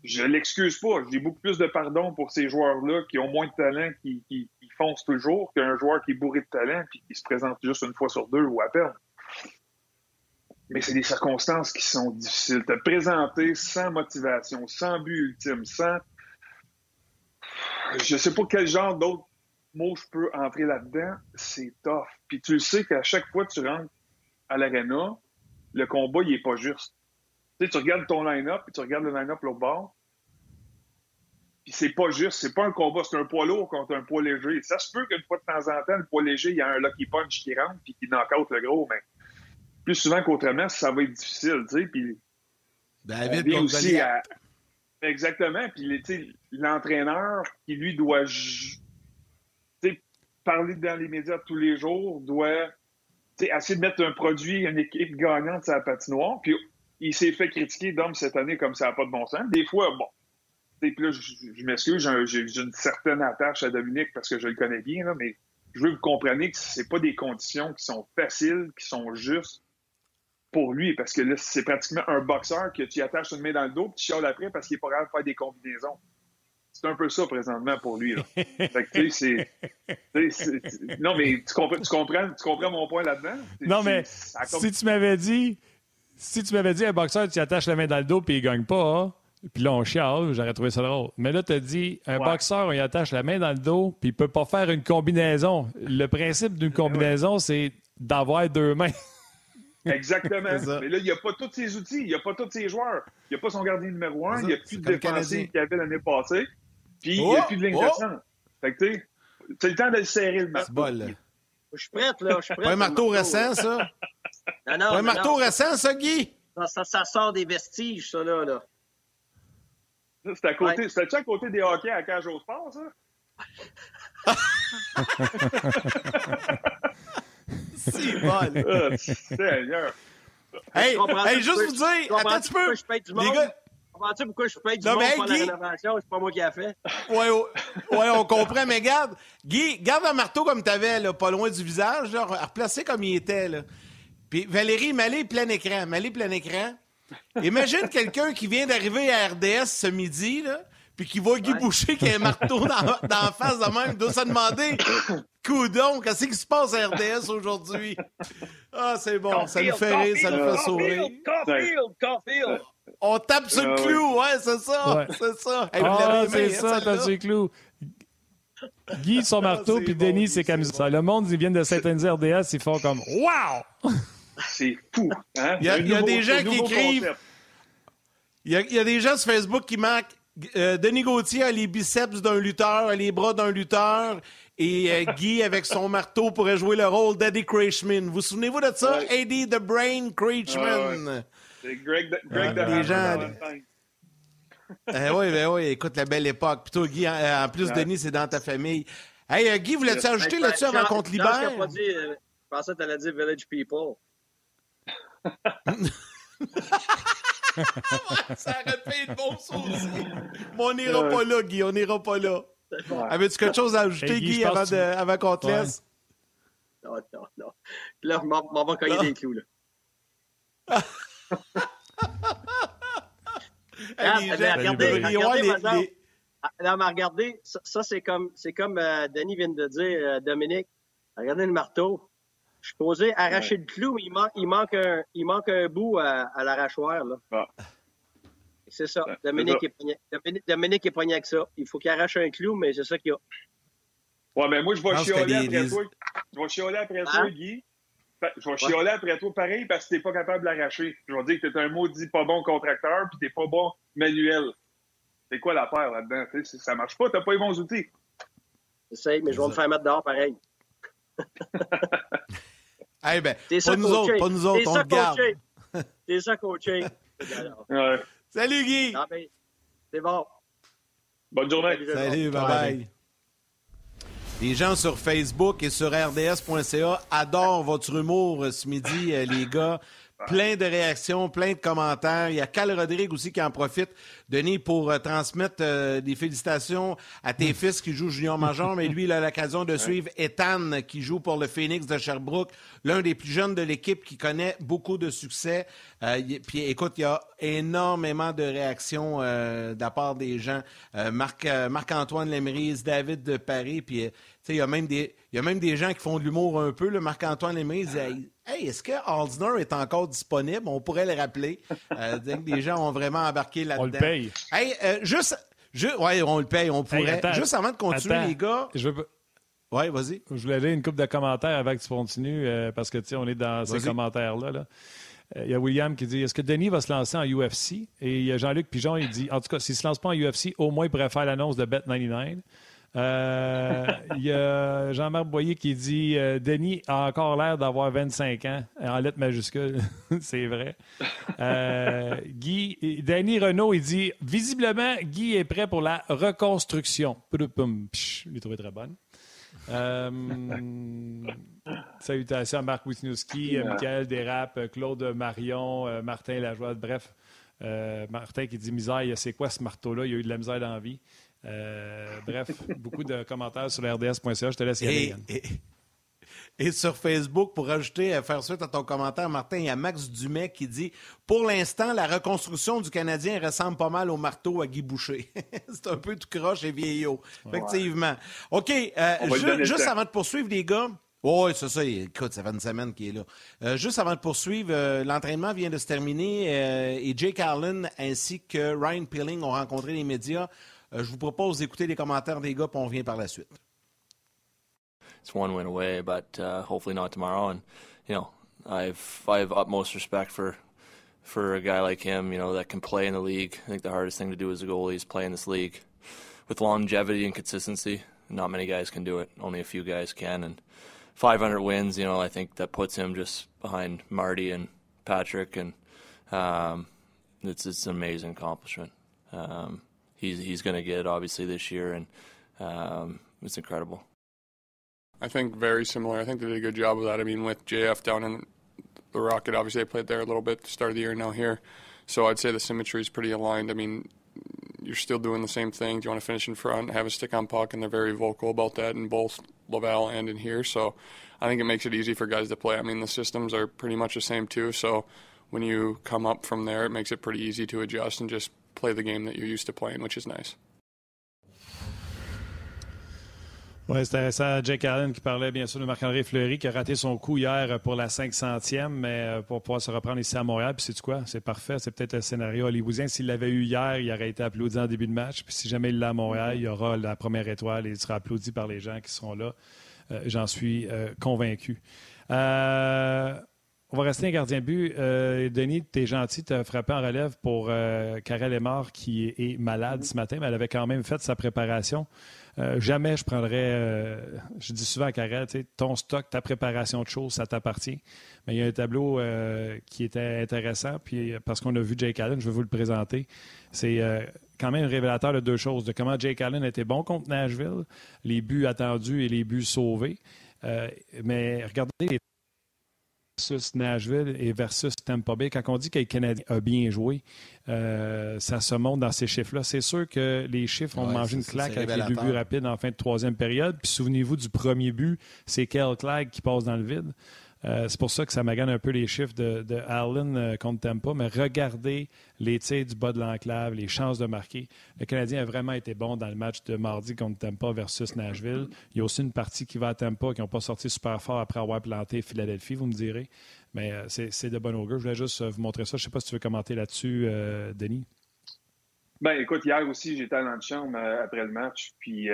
je l'excuse pas. J'ai beaucoup plus de pardon pour ces joueurs-là qui ont moins de talent, qui, qui, foncent toujours, qu'un joueur qui est bourré de talent puis qui se présente juste une fois sur deux ou à peine. Mais c'est des circonstances qui sont difficiles. Te présenter sans motivation, sans but ultime, sans. Je sais pas quel genre d'autres mots je peux entrer là-dedans. C'est tough. Puis tu le sais qu'à chaque fois que tu rentres à l'arena, le combat, il est pas juste. Tu sais, tu regardes ton line-up, puis tu regardes le line-up l'autre bord, puis c'est pas juste, c'est pas un combat, c'est un poids lourd contre un poids léger. Ça se peut qu'une fois de temps en temps, le poids léger, il y a un lucky punch qui rentre, puis qui knock le gros, mais plus souvent qu'autrement, ça va être difficile, tu sais, puis... David on vient contre aussi à- Exactement. Puis l'entraîneur qui, lui, doit parler dans les médias tous les jours, doit essayer de mettre un produit, une équipe gagnante sur la patinoire. Puis il s'est fait critiquer d'homme cette année comme ça n'a pas de bon sens. Des fois, bon, sais, puis là, je, je m'excuse, j'ai un- j'ai j'ai une certaine attache à Dominique parce que je le connais bien, là, mais je veux que vous compreniez que c'est pas des conditions qui sont faciles, qui sont justes pour lui, parce que là, c'est pratiquement un boxeur que tu attaches une main dans le dos, puis tu chiales après parce qu'il est pas capable de faire des combinaisons. C'est un peu ça présentement pour lui. Là. fait que, c'est- Non, mais tu comprends, tu comprends, tu comprends mon point là-dedans? Non, mais si tu m'avais dit, si tu m'avais dit un boxeur, tu attaches la main dans le dos puis il gagne pas, hein, puis là on chiale, j'aurais trouvé ça drôle. Mais là, tu as dit, un Ouais. boxeur, on y attache la main dans le dos puis il peut pas faire une combinaison. Le principe d'une combinaison, c'est d'avoir deux mains. Exactement. Mais là, il n'y a pas tous ses outils, il n'y a pas tous ses joueurs. Il n'y a pas son gardien numéro un, il n'y a plus de défensif qu'il y avait l'année passée, puis il Oh! n'y a plus de ligne Oh! Fait que, tu sais, c'est le temps de le serrer, le marteau. C'est bol, là. Je suis prête, là. Je suis prête. Pas un marteau récent, ça? Non, non, Pas un marteau non. récent, ça, Guy? Ça, ça, ça sort des vestiges, ça, là. là. C'était à côté, Ouais. à côté des hockey à cage au sport, ça? C'est bol. Ah, Seigneur. Hey, hey, juste pourquoi- vous dire, attends un petit pourquoi peu. je paye du Les monde? gars, Comprends-tu pourquoi je paye du Non, monde mais pour la Guy- rénovation? C'est pas moi qui l'a fait. Ouais, ouais, ouais, on comprend, mais garde, Guy, garde un marteau comme t'avais, là, pas loin du visage, là, replacé comme il était, là. Puis Valérie, Malé plein écran, Malé plein écran. Imagine quelqu'un qui vient d'arriver à RDS ce midi, là, puis qui voit Guy Ouais. Boucher qui a un marteau dans, dans la face de même, il doit se demander, coudon, qu'est-ce qui se passe à RDS aujourd'hui? Ah, c'est bon, ça nous fait rire, ça nous fait sourire. Caulfield, Caulfield. On tape sur le Ah, clou, ouais, c'est ça, Ouais. c'est ça. Hey, Ah, c'est hein, ça, celle-là? t'as ses clous. Guy, son marteau, Ah, c'est puis bon, Denis, bon. ça. Le monde, ils viennent de Saint-Andy RDS, ils font comme Wow! C'est fou. Hein? Il y a- Un il y a nouveau- des gens qui écrivent-. Il y, a, il y a des gens sur Facebook qui marquent euh, Denis Gauthier a les biceps d'un lutteur, a les bras d'un lutteur, et euh, Guy, avec son marteau, pourrait jouer le rôle d'Eddie Creighman. Vous souvenez-vous de ça? Ouais. Eddie the Brain Creighman. C'est Greg, de- Greg Ah, de les Hammer gens-. Eh oui, ben oui, écoute la belle époque. Puis toi, Guy, en, en plus, Ouais. Denis, c'est dans ta famille. Hey, euh, Guy, voulais-tu ajouter là-dessus avant qu'on te libère? euh, Je pensais que t'allais dire Village People. Ça aurait fait une bonne sauce. Mais on n'ira pas là, Guy, on n'ira pas là. Avais-tu quelque chose à ajouter, Hey, Guy, avant, tu- avant qu'on te Ouais. laisse? Non, non, non. Là, je m'en vais cogner des clous, là. Hey, Ah, les mais gens, regardez, regardez, les- les- Ah, Non, mais regardez, ça, ça, c'est comme, c'est comme euh, Denis vient de dire, euh, Dominique. Regardez le marteau. Je suis posé arracher le clou, mais il, man- il, manque un, il manque un bout à, à l'arrachoir. là. Ah. C'est ça. Dominique ça. est, pogné, Dominique, Dominique est pogné avec ça. Il faut qu'il arrache un clou, mais c'est ça qu'il y a. Ouais, mais moi, je vais pense chialer après les- toi. Je vais chialer après Hein? toi, Guy. Je vais chialer après toi pareil parce que t'es pas capable de l'arracher. Je vais dire que t'es un maudit pas bon contracteur puis t'es pas bon manuel. C'est quoi l'affaire là-dedans? Ça marche pas, t'as pas les bons outils. J'essaie, mais je vais me faire mettre dehors pareil. Eh ben, T'es ça pas nous coaché. autres, pas nous T'es autres, on ça te garde. coaché. T'es ça coaché. Ouais. Salut Guy! non, mais c'est bon. Bonne journée. Salut, bye bye. Les gens sur Facebook et sur rds.ca adorent votre humour euh, ce midi, euh, les gars. Plein de réactions, plein de commentaires. Il y a Cal Rodrigue aussi qui en profite, Denis, pour euh, transmettre euh, des félicitations à tes fils qui jouent junior major, mais lui, il a l'occasion de suivre Ethan qui joue pour le Phoenix de Sherbrooke, l'un des plus jeunes de l'équipe qui connaît beaucoup de succès. Euh, puis écoute, il y a énormément de réactions euh, de la part des gens. Euh, Marc, euh, Marc-Antoine Lemerise, David de Paris, puis tu sais, il y a même des il y a même des gens qui font de l'humour un peu. Marc-Antoine Lemerise, hey, hey, est-ce que Aldner est encore disponible? On pourrait le rappeler. Euh, les gens ont vraiment embarqué là-dedans. On le paye. Hey, euh, juste, ouais, on le paye, on pourrait. Hey, attends, juste avant de continuer, attends. les gars. Je veux. Oui, vas-y. Je voulais aller une coupe de commentaires avec tu continues, euh, parce que, tu sais, on est dans ces commentaires-là. Là. Euh, il y a William qui dit Est-ce que Denis va se lancer en UFC Et il y a Jean-Luc Pigeon, il dit En tout cas, s'il ne se lance pas en UFC, au moins il pourrait faire l'annonce de Bet99. Euh, il y a Jean-Marc Boyer qui dit euh, Denis a encore l'air d'avoir 25 ans, en lettres majuscules. c'est vrai. Guy, Denis Renault, il dit Visiblement, Guy est prêt pour la reconstruction. Je l'ai trouvé très bonne. Euh, salutations à Marc Wisniewski, euh, Michael euh, Claude Marion, Martin Lajoie. Bref, Martin qui dit misère, c'est quoi ce marteau-là? Il y a eu de la misère dans la vie. Bref, beaucoup de commentaires sur rds.ca. Je te laisse y aller. Et sur Facebook, pour ajouter, euh, faire suite à ton commentaire, Martin, il y a Max Dumais qui dit Pour l'instant, la reconstruction du Canadien ressemble pas mal au marteau à Guy Boucher. c'est un peu tout croche et vieillot. Effectivement. OK, euh, juste avant de poursuivre, les gars. oui, c'est ça. Écoute, ça fait une semaine qu'il est là. Euh, juste avant de poursuivre, l'entraînement vient de se terminer et Jake Allen ainsi que Ryan Pilling ont rencontré les médias. Je vous propose d'écouter les commentaires des gars, puis on revient par la suite. it's one win away, but uh, hopefully not tomorrow. And you know, I've I have utmost respect for for a guy like him. You know that can play in the league. I think the hardest thing to do as a goalie is play in this league with longevity and consistency. Not many guys can do it. Only a few guys can. And 500 wins, you know, I think that puts him just behind Marty and Patrick, and um, it's it's an amazing accomplishment. Um, he's he's going to get obviously this year, and um, it's incredible. I think very similar. I think they did a good job of that. I mean, with JF down in the Rocket, obviously I played there a little bit the start of the year, and now here. So I'd say the symmetry is pretty aligned. I mean, you're still doing the same thing. Do you want to finish in front, have a stick on puck, and they're very vocal about that in both Laval and in here. So I think it makes it easy for guys to play. I mean, the systems are pretty much the same too. So when you come up from there, it makes it pretty easy to adjust and just play the game that you're used to playing, which is nice. Oui, c'est intéressant. Jake Allen qui parlait bien sûr de Marc-André Fleury qui a raté son coup hier pour la 500e, mais euh, pour pouvoir se reprendre ici à Montréal. Puis c'est quoi? C'est parfait. C'est peut-être un scénario hollywoodien. S'il l'avait eu hier, il aurait été applaudi en début de match. Puis si jamais il l'a à Montréal, il y aura la première étoile et il sera applaudi par les gens qui seront là. Euh, j'en suis euh, convaincu. On va rester un gardien de but. Denis, tu es gentil, tu as frappé en relève pour Karel Emard qui est malade ce matin, mais elle avait quand même fait sa préparation. Euh, jamais je prendrais, euh, je dis souvent à Karel, ton stock, ta préparation de choses, ça t'appartient. Mais il y a un tableau euh, qui était intéressant, puis parce qu'on a vu Jake Allen, je vais vous le présenter. C'est quand même révélateur de deux choses, de comment Jake Allen était bon contre Nashville, les buts attendus et les buts sauvés. mais regardez les versus Nashville et versus Tampa Bay. Quand on dit que le Canadien a bien joué, euh, ça se montre dans ces chiffres-là. C'est sûr que les chiffres ont mangé une claque avec les deux buts rapides en fin de troisième période. Puis souvenez-vous du premier but, c'est Kel Clegg qui passe dans le vide. Euh, c'est pour ça que ça magane un peu les chiffres de, Allen euh, contre Tampa. Mais regardez les tirs du bas de l'enclave, les chances de marquer. Le Canadien a vraiment été bon dans le match de mardi contre Tampa versus Nashville. Il y a aussi une partie qui va à Tampa qui n'ont pas sorti super fort après avoir planté Philadelphie, vous me direz. Mais euh, c'est de bon augure. Je voulais juste vous montrer ça. Je ne sais pas si tu veux commenter là-dessus, Denis. Ben, écoute, hier aussi, j'étais dans le chambre après le match, puis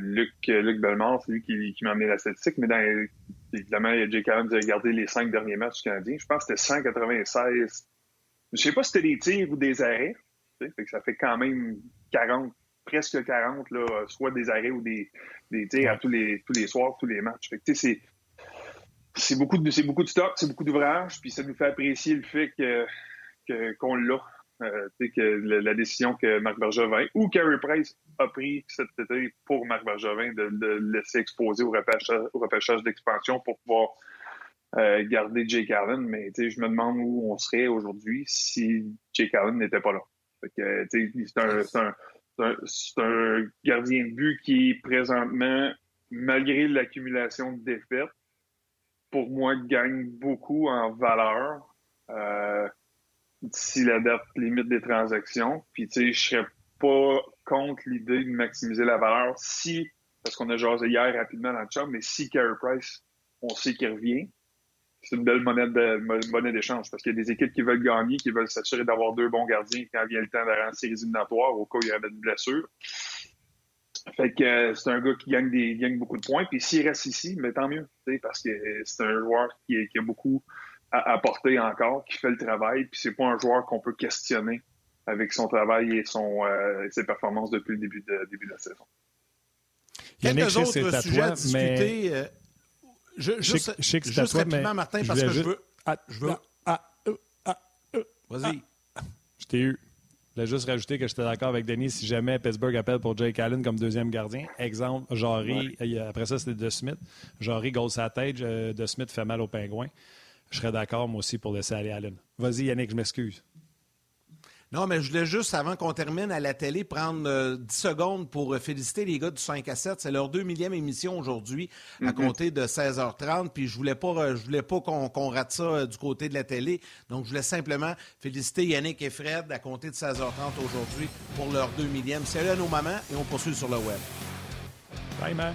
Luc, Luc Belmont, c'est lui qui, m'a amené la statistique, mais dans évidemment, il y a Jake qui a regardé les cinq derniers matchs du Canadien. Je pense que c'était 196. Je sais pas si c'était des tirs ou des arrêts. ça fait quand même 40, presque 40, là, soit des arrêts ou des, des tirs à tous les, tous les soirs, tous les matchs. c'est, c'est beaucoup de, c'est beaucoup de stock, c'est beaucoup d'ouvrage, puis ça nous fait apprécier le fait que, qu'on l'a. Euh, que la, décision que Marc Bergevin ou Carey Price a pris cet été pour Marc Bergevin de, le laisser exposer au repêchage, d'expansion pour pouvoir euh, garder Jake Allen. Mais je me demande où on serait aujourd'hui si Jake Allen n'était pas là. C'est un, gardien de but qui, présentement, malgré l'accumulation de défaites, pour moi, gagne beaucoup en valeur. Euh, d'ici la date limite des transactions. Puis, tu sais, je serais pas contre l'idée de maximiser la valeur si, parce qu'on a jasé hier rapidement dans le chat, mais si Carey Price, on sait qu'il revient, c'est une belle monnaie de monnaie d'échange parce qu'il y a des équipes qui veulent gagner, qui veulent s'assurer d'avoir deux bons gardiens quand vient le temps de rendre séries éliminatoires au cas où il y avait une blessure. Fait que euh, c'est un gars qui gagne, des, gagne beaucoup de points. Puis s'il reste ici, mais tant mieux, parce que c'est un joueur qui, a beaucoup à apporter encore, qui fait le travail. Puis c'est pas un joueur qu'on peut questionner avec son travail et son, euh, ses performances depuis le début de, début de la saison. Quelques autres sujets toi, à discuter. Mais... Euh, je, juste, je sais que juste toi, rapidement, Martin, parce que je veux... Ah, je veux... Ah, ah, Vas-y. Je t'ai eu. Je voulais juste rajouter que j'étais d'accord avec Denis si jamais Pittsburgh appelle pour Jake Allen comme deuxième gardien. Exemple, Jarry, ouais. après ça, c'était De Smith. Jarry goal sa tête, De Smith fait mal au pingouin. Je serais d'accord, moi aussi, pour laisser aller Allen. Vas-y, Yannick, je m'excuse. Non, mais je voulais juste, avant qu'on termine à la télé, prendre euh, 10 secondes pour euh, féliciter les gars du 5 à 7. C'est leur 2 millième émission aujourd'hui, à compter de 16h30. Puis je voulais pas, euh, je voulais pas qu'on qu rate ça euh, du côté de la télé. Donc, je voulais simplement féliciter Yannick et Fred à compter de 16h30 aujourd'hui pour leur 2 millième. Salut à nos mamans et on poursuit sur le web. Bye, man.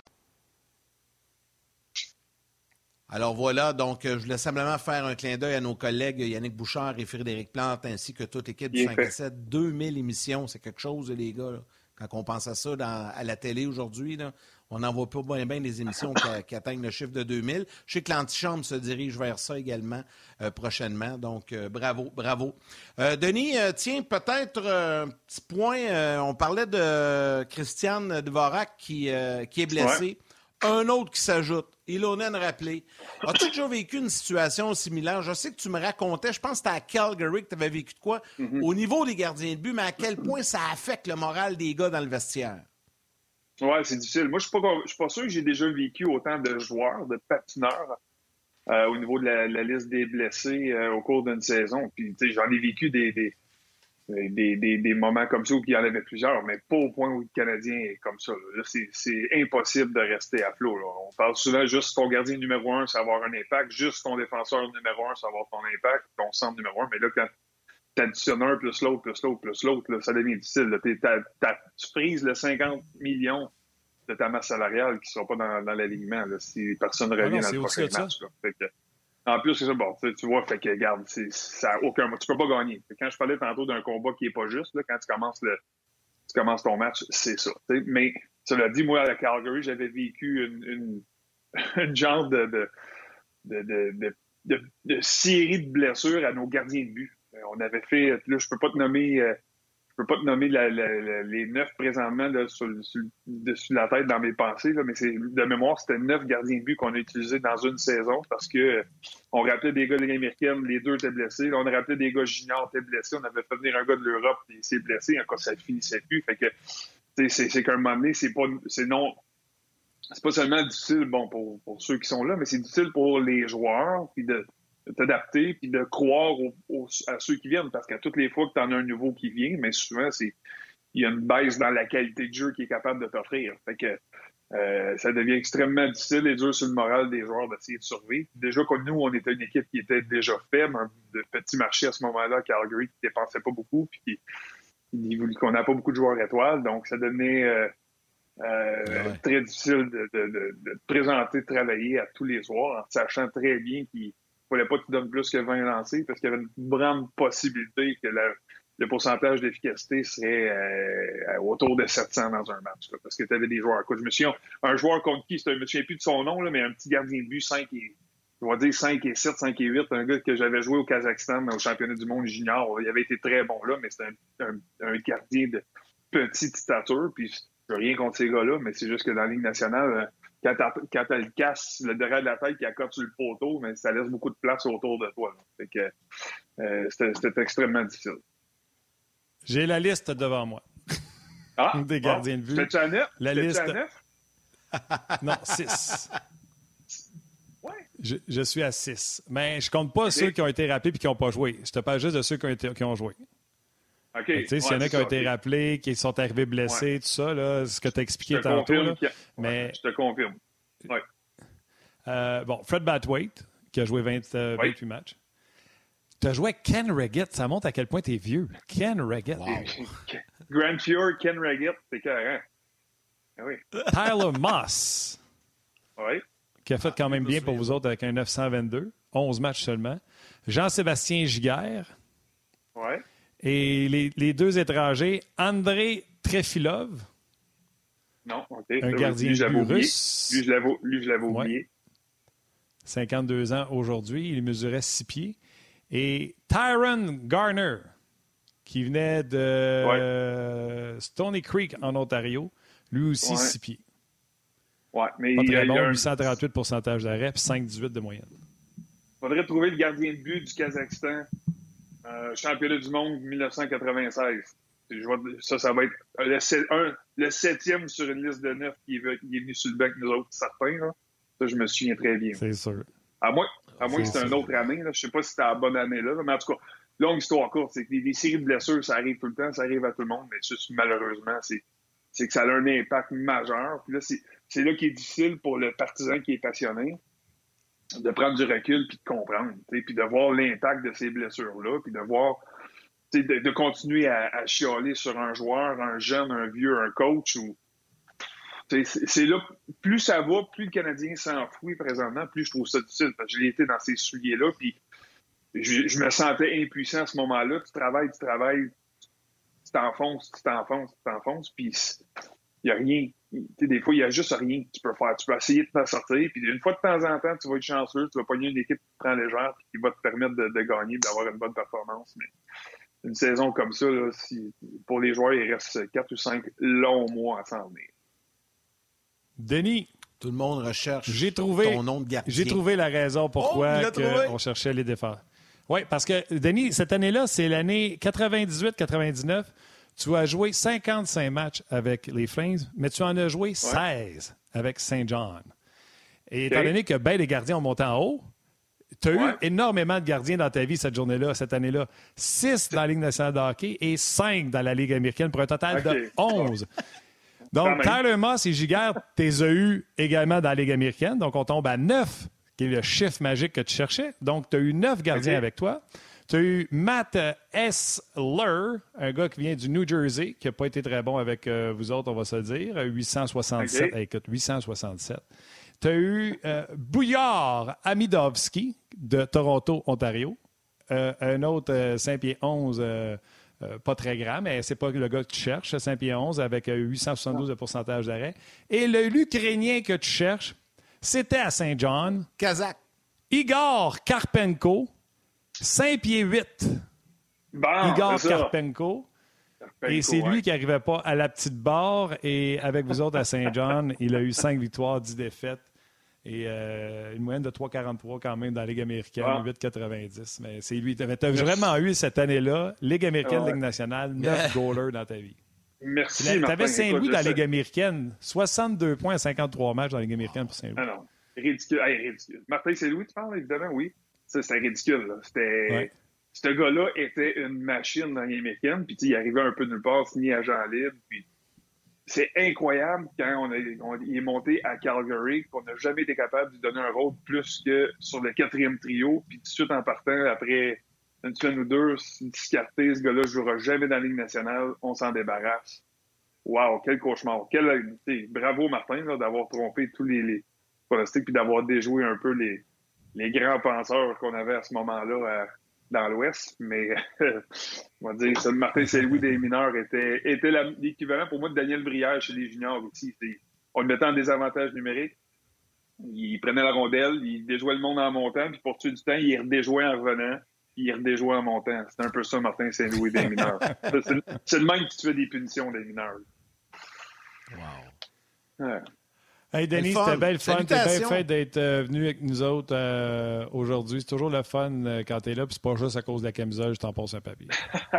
Alors voilà, donc je voulais simplement faire un clin d'œil à nos collègues Yannick Bouchard et Frédéric Plante, ainsi que toute l'équipe du 5 à 7. 2000 émissions, c'est quelque chose, les gars. Là. Quand on pense à ça dans, à la télé aujourd'hui, on n'en voit pas bien, bien des émissions qui, qui, atteignent le chiffre de 2000. Je sais que l'antichambre se dirige vers ça également euh, prochainement. Donc, euh, bravo, bravo. Euh, Denis, tiens, peut-être un petit point. on parlait de Christiane Dvorak qui, qui est blessée. Ouais. Un autre qui s'ajoute. Ilonen rappelé. As-tu déjà vécu une situation similaire? Je sais que tu me racontais, je pense que c'était à Calgary que tu avais vécu de quoi, mm -hmm. au niveau des gardiens de but, mais à quel point ça affecte le moral des gars dans le vestiaire? Oui, c'est difficile. Moi, je ne suis, pas sûr que j'ai déjà vécu autant de joueurs, de patineurs euh, au niveau de la, la, liste des blessés euh, au cours d'une saison. Puis, j'en ai vécu des, des, des, des, des, moments comme ça où il y en avait plusieurs, mais pas au point où le Canadien est comme ça. C'est impossible de rester à flot. Là. On parle souvent juste ton gardien numéro un, ça va avoir un impact, juste ton défenseur numéro un, ça va avoir ton impact, ton centre numéro un. Mais là, quand tu additionnes un plus l'autre, plus l'autre, plus l'autre, ça devient difficile. Là. T as, t as, tu frises le 50 millions de ta masse salariale qui ne sera pas dans, dans l'alignement si personne ne revient ah non, dans le prochain match. Là. En plus, c'est ça, bon, tu vois, fait que, regarde, ça aucun, tu peux pas gagner. Quand je parlais tantôt d'un combat qui est pas juste, là, quand tu commences tu commences ton match, c'est ça. T'sais. Mais, cela dit, moi, à Calgary, j'avais vécu une, une, une, genre de, de, de, de, série de blessures à nos gardiens de but. On avait fait, là, je peux pas te nommer, euh, peux pas te nommer les neuf présentement là, sur, dessus de la tête dans mes pensées, là, mais c'est de mémoire, c'était neuf gardiens de but qu'on a utilisés dans une saison parce que on rappelait des gars de l'Américaine, américaine, les deux étaient blessés. Là, on a rappelé des gars juniors étaient blessés. On avait fait venir un gars de l'Europe et il s'est blessé. Encore ça finissait plus. Fait que c'est qu'à un moment donné, c'est pas c'est non. C'est pas seulement difficile bon pour, pour ceux qui sont là, mais c'est difficile pour les joueurs puis de t'adapter puis de croire à ceux qui viennent parce qu'à toutes les fois que tu en as un nouveau qui vient, mais souvent c'est il y a une baisse dans la qualité de jeu qui est capable de t'offrir. Fait que euh, ça devient extrêmement difficile et dur sur le moral des joueurs d'essayer de survivre. Déjà que nous, on était une équipe qui était déjà faible, un de petit marché à ce moment-là, Calgary, qui dépensait pas beaucoup, puis qu'on n'a pas beaucoup de joueurs étoiles, donc ça devenait euh, euh, ouais. très difficile de, de, de, de, présenter, de travailler à tous les soirs, en sachant très bien qu'il fallait pas que tu donnes plus que 20 lancés parce qu'il y avait une grande possibilité que le pourcentage d'efficacité serait euh, autour de 700 dans un match. Parce que tu avais des joueurs. Je me souviens, un joueur contre qui, je me souviens plus de son nom, là, mais un petit gardien de but, 5 et, je vais dire 5 et 7, 5 et 8, un gars que j'avais joué au Kazakhstan au championnat du monde junior. Il avait été très bon là, mais c'était un, un, gardien de petite stature. Puis je rien contre ces gars-là, mais c'est juste que dans la Ligue nationale, quand tu le casse le derrière de la tête qui accote sur le poteau, mais ça laisse beaucoup de place autour de toi. Là. Fait que euh, c'était extrêmement difficile. J'ai la liste devant moi. Ah, des gardiens bon. de vue. À neuf? La liste. À neuf? non, 6. Ouais. Je, je, suis à 6. Mais je compte pas okay. ceux qui ont été rappelés et qui n'ont pas joué. Je te parle juste de ceux qui ont, été, qui ont joué. OK. Tu sais, s'il y en a qui ont été rappelés, qui sont arrivés blessés, tout ça, là, ce que tu as Je expliqué te tantôt. confirme là. a- Mais- ouais, Je te confirme. Euh, bon, Fred Batwaite, qui a joué 20, euh. 28 matchs. Tu as joué avec Ken Reggett. Ça montre à quel point tu es vieux. Ken Reggett. Grand Pure, Ken Raggett, c'est carré. Ah oui. Tyler Moss, Oui. qui a fait quand même bien pour vous autres avec un 922. 11 matchs seulement. Jean-Sébastien Giguère. Oui. Et les, les deux étrangers, André Trefilov, Non, OK. un Lui, gardien je russe, Lui, je l'avais, lui, je l'avais Ouais. oublié. 52 ans aujourd'hui. Il mesurait 6 pieds. Et Tyron Garner, qui venait de euh, Stony Creek en Ontario, lui aussi Ouais. 6 pieds. Ouais, mais Pas il très il a bon, un- 838 pourcentage d'arrêt, puis 5,18 de moyenne. faudrait trouver le gardien de but du Kazakhstan, euh, championnat du monde 1996. Je vois- ça, ça va être le, sept- un- le septième sur une liste de neuf qui est, ve- qui est venu sur le banc nous autres, certains. Là. Ça, je me souviens très bien. C'est sûr. À moins, à moins que C'est c'était une autre année. Là. Je sais pas si c'était la bonne année là, mais en tout cas, longue histoire courte, c'est que les, les séries de blessures, ça arrive tout le temps, ça arrive à tout le monde, mais juste malheureusement, c'est que ça a un impact majeur. Puis là, c'est c'est là qui est difficile pour le partisan qui est passionné de prendre du recul puis de comprendre, puis de voir l'impact de ces blessures-là, puis de voir, de, de continuer à, à chialer sur un joueur, un jeune, un vieux, un coach ou c'est là, plus ça va, plus le Canadien s'enfouit présentement, plus je trouve ça difficile. Parce que je l'ai été dans ces souliers-là, puis je, je me sentais impuissant à ce moment-là. Tu travailles, tu travailles, tu t'enfonces, tu t'enfonces, tu t'enfonces, puis il n'y a rien. Tu sais, des fois, il n'y a juste rien que tu peux faire. Tu peux essayer de t'en sortir, puis une fois de temps en temps, tu vas être chanceux, tu vas pogner une équipe qui te prend légère, puis qui va te permettre de, de gagner, d'avoir une bonne performance. Mais une saison comme ça, là, si, pour les joueurs, il reste quatre ou cinq longs mois à s'en venir. Denis, Tout le monde recherche J'ai trouvé- ton nom de gardien. j'ai trouvé la raison Oh, pourquoi trouvé. on cherchait les défenseurs. Oui, parce que, Denis, cette année-là, c'est l'année 98-99. Tu as joué 55 matchs avec les Flames, mais tu en as joué 16 avec Saint John. Et étant donné que ben des gardiens ont monté en haut, tu as Ouais. eu énormément de gardiens dans ta vie cette journée-là, cette année-là. 6 dans la Ligue nationale de hockey et 5 dans la Ligue américaine pour un total de 11. Quand Donc. Tyler Moss et Giguère, tu les as eu également dans la Ligue américaine. Donc, on tombe à 9, qui est le chiffre magique que tu cherchais. Donc, tu as eu 9 gardiens avec toi. Tu as eu Matt Essler, un gars qui vient du New Jersey, qui n'a pas été très bon avec euh, vous autres, on va se le dire. Euh, 867. OK. Eh, Écoute, 867. Tu as eu euh, Bouillard Amidovski de Toronto, Ontario. Euh, un autre 5 pieds 11, euh, euh, pas très grand, mais c'est pas le gars que tu cherches, 5 pieds 11 avec euh, 872 de pourcentage d'arrêt. Et le l'Ukrainien que tu cherches, c'était à Saint John, Kazakh. Igor Karpenko, 5 pieds 8. Bon, Igor. Karpenko. Et c'est ouais. lui qui n'arrivait pas à la petite barre. Et avec vous autres à Saint John, il a eu 5 victoires, 10 défaites. Et euh, une moyenne de 3,43 quand même dans la Ligue américaine, Ah. 8,90. Mais c'est lui. Tu as vraiment eu cette année-là, Ligue américaine, Ah ouais. Ligue nationale, 9 goalers dans ta vie. Merci, Tu avais Saint-Louis dans la Ligue américaine, 62 points à 53 matchs dans la Ligue américaine pour Saint-Louis. Ah non, ridicule. Hey, ridicule. Martin Saint-Louis, tu parles, évidemment, oui. C'était ridicule. C'était... Ce gars-là était une machine dans les puis il arrivait un peu nulle part, signé agent libre, puis c'est incroyable quand on, a, on- il est monté à Calgary qu'on n'a jamais été capable de lui donner un rôle plus que sur le quatrième trio, puis tout de suite en partant, après une semaine ou deux, discarté, ce gars-là ne jouera jamais dans la Ligue nationale, on s'en débarrasse. Wow, quel cauchemar. Quel, bravo Martin d'avoir trompé tous les, les pronostics puis d'avoir déjoué un peu les, les grands penseurs qu'on avait à ce moment-là à- dans l'Ouest. Mais on va dire, ce Martin Saint-Louis des mineurs était, était l'équivalent pour moi de Daniel Brière chez les juniors aussi. On le mettait en désavantage numérique. Il prenait la rondelle, il déjouait le monde en montant, puis pour tuer du temps, il redéjouait en revenant, puis il redéjouait en montant. C'est un peu ça, Martin Saint-Louis des mineurs. Ça, c'est, le même qui te fait des punitions des mineurs. Ouais. Hey Denis, c'était bien le fun. T'es bien fait d'être euh, venu avec nous autres euh, aujourd'hui. C'est toujours le fun euh, quand t'es là, puis c'est pas juste à cause de la camisole, je t'en passe un papier.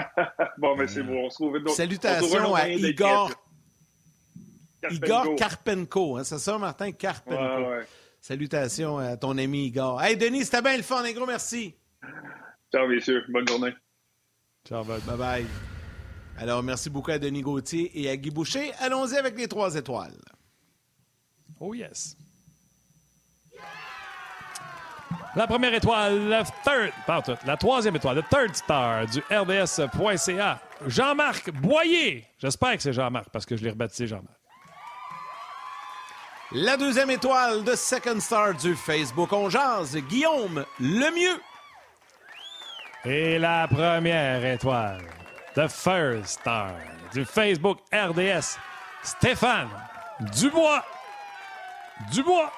bon, mais c'est bon, on se trouve Salutations à Igor, créatif. Igor Karpenko. Karpenko. hein, c'est ça, Martin? Karpenko. Ouais, ouais. Salutations à ton ami Igor. Hey, Denis, c'était bien le fun. Un gros merci. Ciao, messieurs. Bonne journée. Ciao, bud. Bye-bye. Alors, merci beaucoup à Denis Gauthier et à Guy Boucher. Allons-y avec les trois étoiles. Oh yes. La première étoile, la third, tout, la troisième étoile, le third star du RDS.ca, Jean-Marc Boyer. J'espère que c'est Jean-Marc parce que je l'ai rebaptisé Jean-Marc. La deuxième étoile de Second Star du Facebook On Jase, Guillaume Lemieux. Et la première étoile, the first star du Facebook RDS, Stéphane Dubois. Dubois.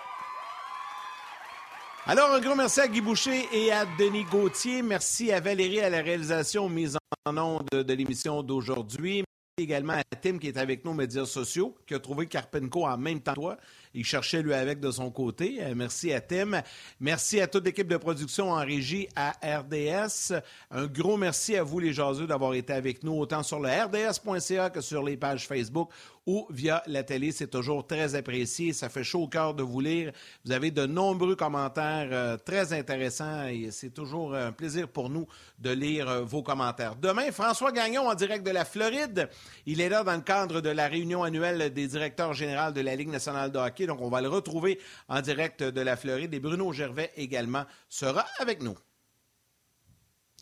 Alors, un gros merci à Guy Boucher et à Denis Gauthier. Merci à Valérie à la réalisation mise en onde de l'émission d'aujourd'hui. Également à Tim qui est avec nous aux médias sociaux, qui a trouvé Carpenco en même temps que toi. Il cherchait lui avec de son côté. Euh, merci à Tim. Merci à toute l'équipe de production en régie à RDS. Un gros merci à vous les jaseux d'avoir été avec nous autant sur le rds.ca que sur les pages Facebook ou via la télé. C'est toujours très apprécié. Ça fait chaud au cœur de vous lire. Vous avez de nombreux commentaires euh, très intéressants et c'est toujours un plaisir pour nous de lire euh, vos commentaires. Demain, François Gagnon en direct de la Floride. Il est là dans le cadre de la réunion annuelle des directeurs généraux de la Ligue nationale de hockey. Donc, on va le retrouver en direct de la Floride. Et Bruno Gervais également sera avec nous.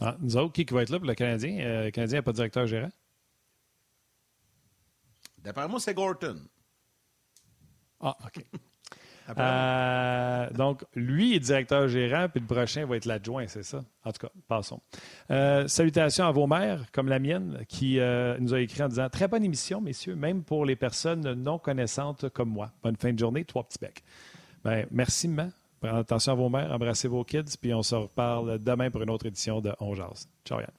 Ah, nous autres, qui va être là pour le Canadien? Euh, le Canadien n'a pas de directeur gérant? D'après moi, c'est Gorton. Ah, OK. Euh, donc, lui est directeur gérant, puis le prochain va être l'adjoint, c'est ça? En tout cas, passons. Euh, salutations à vos mères, comme la mienne, qui euh, nous a écrit en disant Très bonne émission, messieurs, même pour les personnes non connaissantes comme moi. Bonne fin de journée, trois petits becs. Ben, merci, maman. Prenez attention à vos mères, embrassez vos kids, puis on se reparle demain pour une autre édition de On Jase. Ciao, Yann.